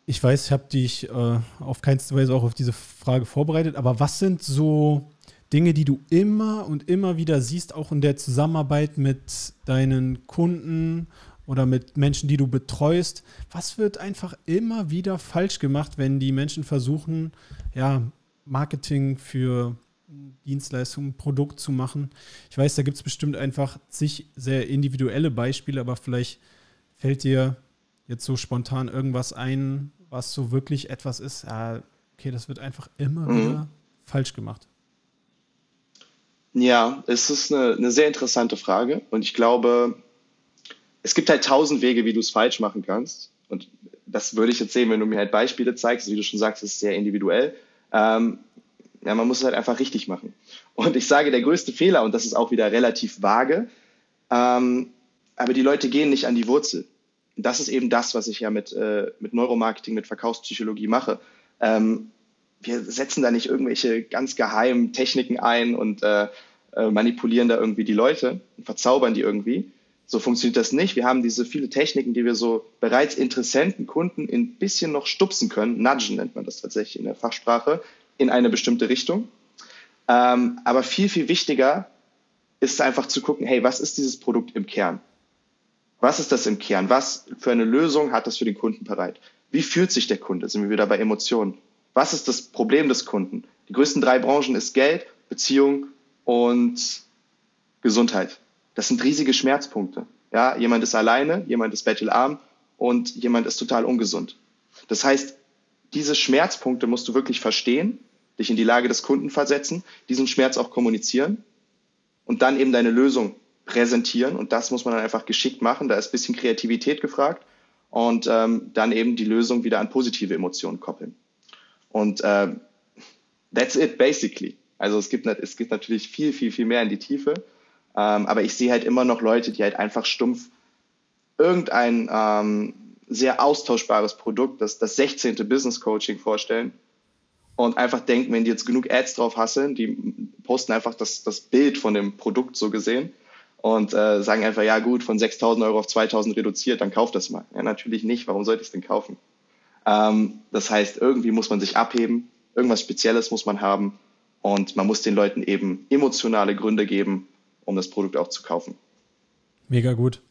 ich weiß, ich habe dich äh, auf keinste Weise auch auf diese Frage vorbereitet, aber was sind so Dinge, die du immer und immer wieder siehst, auch in der Zusammenarbeit mit deinen Kunden oder mit Menschen, die du betreust. Was wird einfach immer wieder falsch gemacht, wenn die Menschen versuchen, ja, Marketing für Dienstleistungen, Produkt zu machen? Ich weiß, da gibt es bestimmt einfach sich sehr individuelle Beispiele, aber vielleicht fällt dir jetzt so spontan irgendwas ein, was so wirklich etwas ist. Ja, okay, das wird einfach immer mhm. wieder falsch gemacht. Ja, es ist eine, eine sehr interessante Frage und ich glaube, es gibt halt tausend Wege, wie du es falsch machen kannst. Und das würde ich jetzt sehen, wenn du mir halt Beispiele zeigst. Wie du schon sagst, ist sehr individuell. Ähm, ja, man muss es halt einfach richtig machen. Und ich sage, der größte Fehler, und das ist auch wieder relativ vage, ähm, aber die Leute gehen nicht an die Wurzel. Das ist eben das, was ich ja mit, äh, mit Neuromarketing, mit Verkaufspsychologie mache. Ähm, wir setzen da nicht irgendwelche ganz geheimen Techniken ein und äh, äh, manipulieren da irgendwie die Leute und verzaubern die irgendwie. So funktioniert das nicht. Wir haben diese viele Techniken, die wir so bereits Interessenten, Kunden ein bisschen noch stupsen können. Nudgen nennt man das tatsächlich in der Fachsprache, in eine bestimmte Richtung. Ähm, aber viel, viel wichtiger ist einfach zu gucken, hey, was ist dieses Produkt im Kern? Was ist das im Kern? Was für eine Lösung hat das für den Kunden bereit? Wie fühlt sich der Kunde? Sind wir wieder bei Emotionen? Was ist das Problem des Kunden? Die größten drei Branchen ist Geld, Beziehung und Gesundheit. Das sind riesige Schmerzpunkte. Ja, jemand ist alleine, jemand ist bettelarm und jemand ist total ungesund. Das heißt, diese Schmerzpunkte musst du wirklich verstehen, dich in die Lage des Kunden versetzen, diesen Schmerz auch kommunizieren und dann eben deine Lösung präsentieren. Und das muss man dann einfach geschickt machen. Da ist ein bisschen Kreativität gefragt und ähm, dann eben die Lösung wieder an positive Emotionen koppeln. Und äh, that's it basically. Also es gibt, es gibt natürlich viel, viel, viel mehr in die Tiefe. Ähm, aber ich sehe halt immer noch Leute, die halt einfach stumpf irgendein ähm, sehr austauschbares Produkt, das, das 16. Business Coaching vorstellen und einfach denken, wenn die jetzt genug Ads drauf hasseln, die posten einfach das, das Bild von dem Produkt so gesehen und äh, sagen einfach, ja gut, von 6.000 Euro auf 2.000 reduziert, dann kauf das mal. Ja, natürlich nicht. Warum sollte ich es denn kaufen? Ähm, das heißt, irgendwie muss man sich abheben, irgendwas Spezielles muss man haben und man muss den Leuten eben emotionale Gründe geben, um das Produkt auch zu kaufen. Mega gut.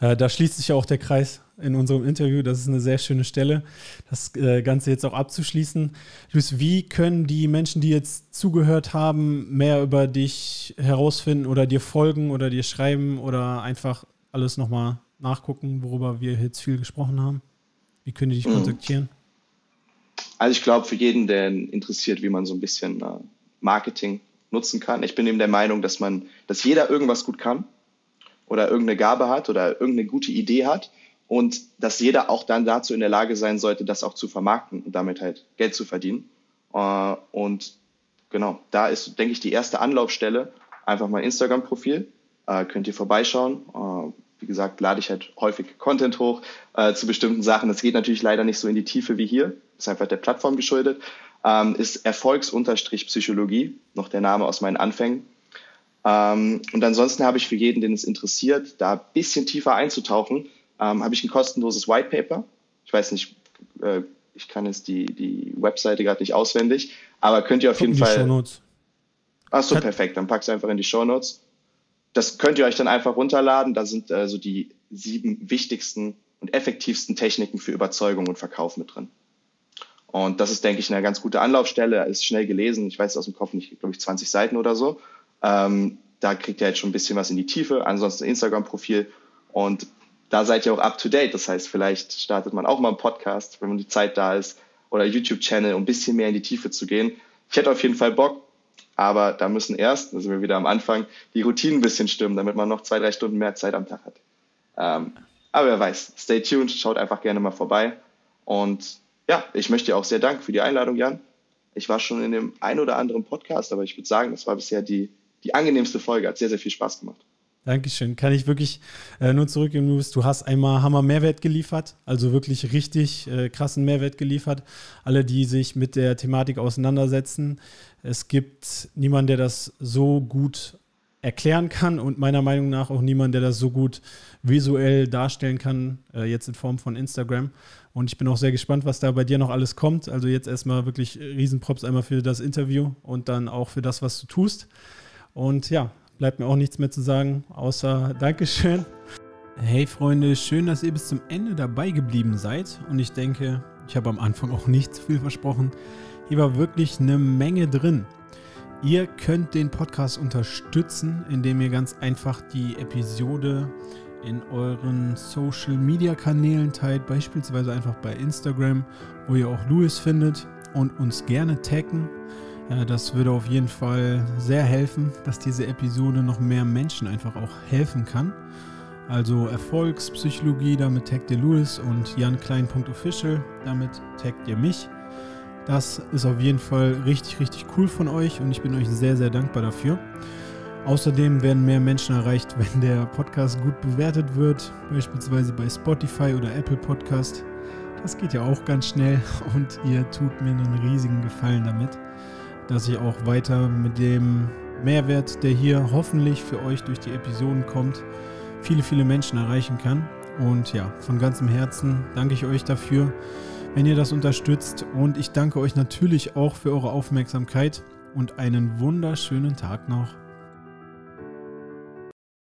Äh, da schließt sich auch der Kreis in unserem Interview. Das ist eine sehr schöne Stelle, das äh, Ganze jetzt auch abzuschließen. Luis, wie können die Menschen, die jetzt zugehört haben, mehr über dich herausfinden oder dir folgen oder dir schreiben oder einfach alles nochmal nachgucken, worüber wir jetzt viel gesprochen haben? Wie können die dich mhm. kontaktieren? Also ich glaube, für jeden, der interessiert, wie man so ein bisschen äh, Marketing nutzen kann. Ich bin eben der Meinung, dass man, dass jeder irgendwas gut kann oder irgendeine Gabe hat oder irgendeine gute Idee hat und dass jeder auch dann dazu in der Lage sein sollte, das auch zu vermarkten und damit halt Geld zu verdienen. Äh, und genau, da ist, denke ich, die erste Anlaufstelle einfach mein Instagram-Profil. Äh, könnt ihr vorbeischauen wie gesagt, lade ich halt häufig Content hoch äh, zu bestimmten Sachen. Das geht natürlich leider nicht so in die Tiefe wie hier. Ist einfach der Plattform geschuldet. Ähm, ist Erfolgs-Psychologie, noch der Name aus meinen Anfängen. Ähm, und ansonsten habe ich für jeden, den es interessiert, da ein bisschen tiefer einzutauchen, ähm, habe ich ein kostenloses White Paper. Ich weiß nicht, äh, ich kann jetzt die, die Webseite gerade nicht auswendig, aber könnt ihr auf Gucken jeden Fall. Shownotes. Ach so, perfekt. Dann pack's einfach in die Show Notes das könnt ihr euch dann einfach runterladen. Da sind äh, so die sieben wichtigsten und effektivsten Techniken für Überzeugung und Verkauf mit drin. Und das ist, denke ich, eine ganz gute Anlaufstelle. Ist schnell gelesen. Ich weiß aus dem Kopf nicht, glaube ich, 20 Seiten oder so. Ähm, da kriegt ihr jetzt schon ein bisschen was in die Tiefe. Ansonsten Instagram-Profil. Und da seid ihr auch up to date. Das heißt, vielleicht startet man auch mal einen Podcast, wenn man die Zeit da ist. Oder YouTube-Channel, um ein bisschen mehr in die Tiefe zu gehen. Ich hätte auf jeden Fall Bock, aber da müssen erst, da sind wir wieder am Anfang, die Routinen ein bisschen stimmen, damit man noch zwei, drei Stunden mehr Zeit am Tag hat. Ähm, aber wer weiß, stay tuned, schaut einfach gerne mal vorbei. Und ja, ich möchte dir auch sehr danken für die Einladung, Jan. Ich war schon in dem ein oder anderen Podcast, aber ich würde sagen, das war bisher die, die angenehmste Folge. Hat sehr, sehr viel Spaß gemacht. Dankeschön. Kann ich wirklich äh, nur zurückgeben, Luis. Du hast einmal Hammer Mehrwert geliefert, also wirklich richtig äh, krassen Mehrwert geliefert. Alle, die sich mit der Thematik auseinandersetzen. Es gibt niemanden, der das so gut erklären kann und meiner Meinung nach auch niemand, der das so gut visuell darstellen kann, äh, jetzt in Form von Instagram. Und ich bin auch sehr gespannt, was da bei dir noch alles kommt. Also jetzt erstmal wirklich Riesenprops einmal für das Interview und dann auch für das, was du tust. Und ja, bleibt mir auch nichts mehr zu sagen, außer Dankeschön. Hey Freunde, schön, dass ihr bis zum Ende dabei geblieben seid. Und ich denke, ich habe am Anfang auch nicht zu viel versprochen. Hier war wirklich eine Menge drin. Ihr könnt den Podcast unterstützen, indem ihr ganz einfach die Episode in euren Social Media Kanälen teilt, beispielsweise einfach bei Instagram, wo ihr auch Louis findet und uns gerne taggen. Ja, das würde auf jeden Fall sehr helfen, dass diese Episode noch mehr Menschen einfach auch helfen kann. Also Erfolgspsychologie, damit taggt ihr Louis und Jan Klein.official, damit taggt ihr mich. Das ist auf jeden Fall richtig, richtig cool von euch und ich bin euch sehr, sehr dankbar dafür. Außerdem werden mehr Menschen erreicht, wenn der Podcast gut bewertet wird, beispielsweise bei Spotify oder Apple Podcast. Das geht ja auch ganz schnell und ihr tut mir einen riesigen Gefallen damit dass ich auch weiter mit dem Mehrwert, der hier hoffentlich für euch durch die Episoden kommt, viele, viele Menschen erreichen kann. Und ja, von ganzem Herzen danke ich euch dafür, wenn ihr das unterstützt. Und ich danke euch natürlich auch für eure Aufmerksamkeit und einen wunderschönen Tag noch.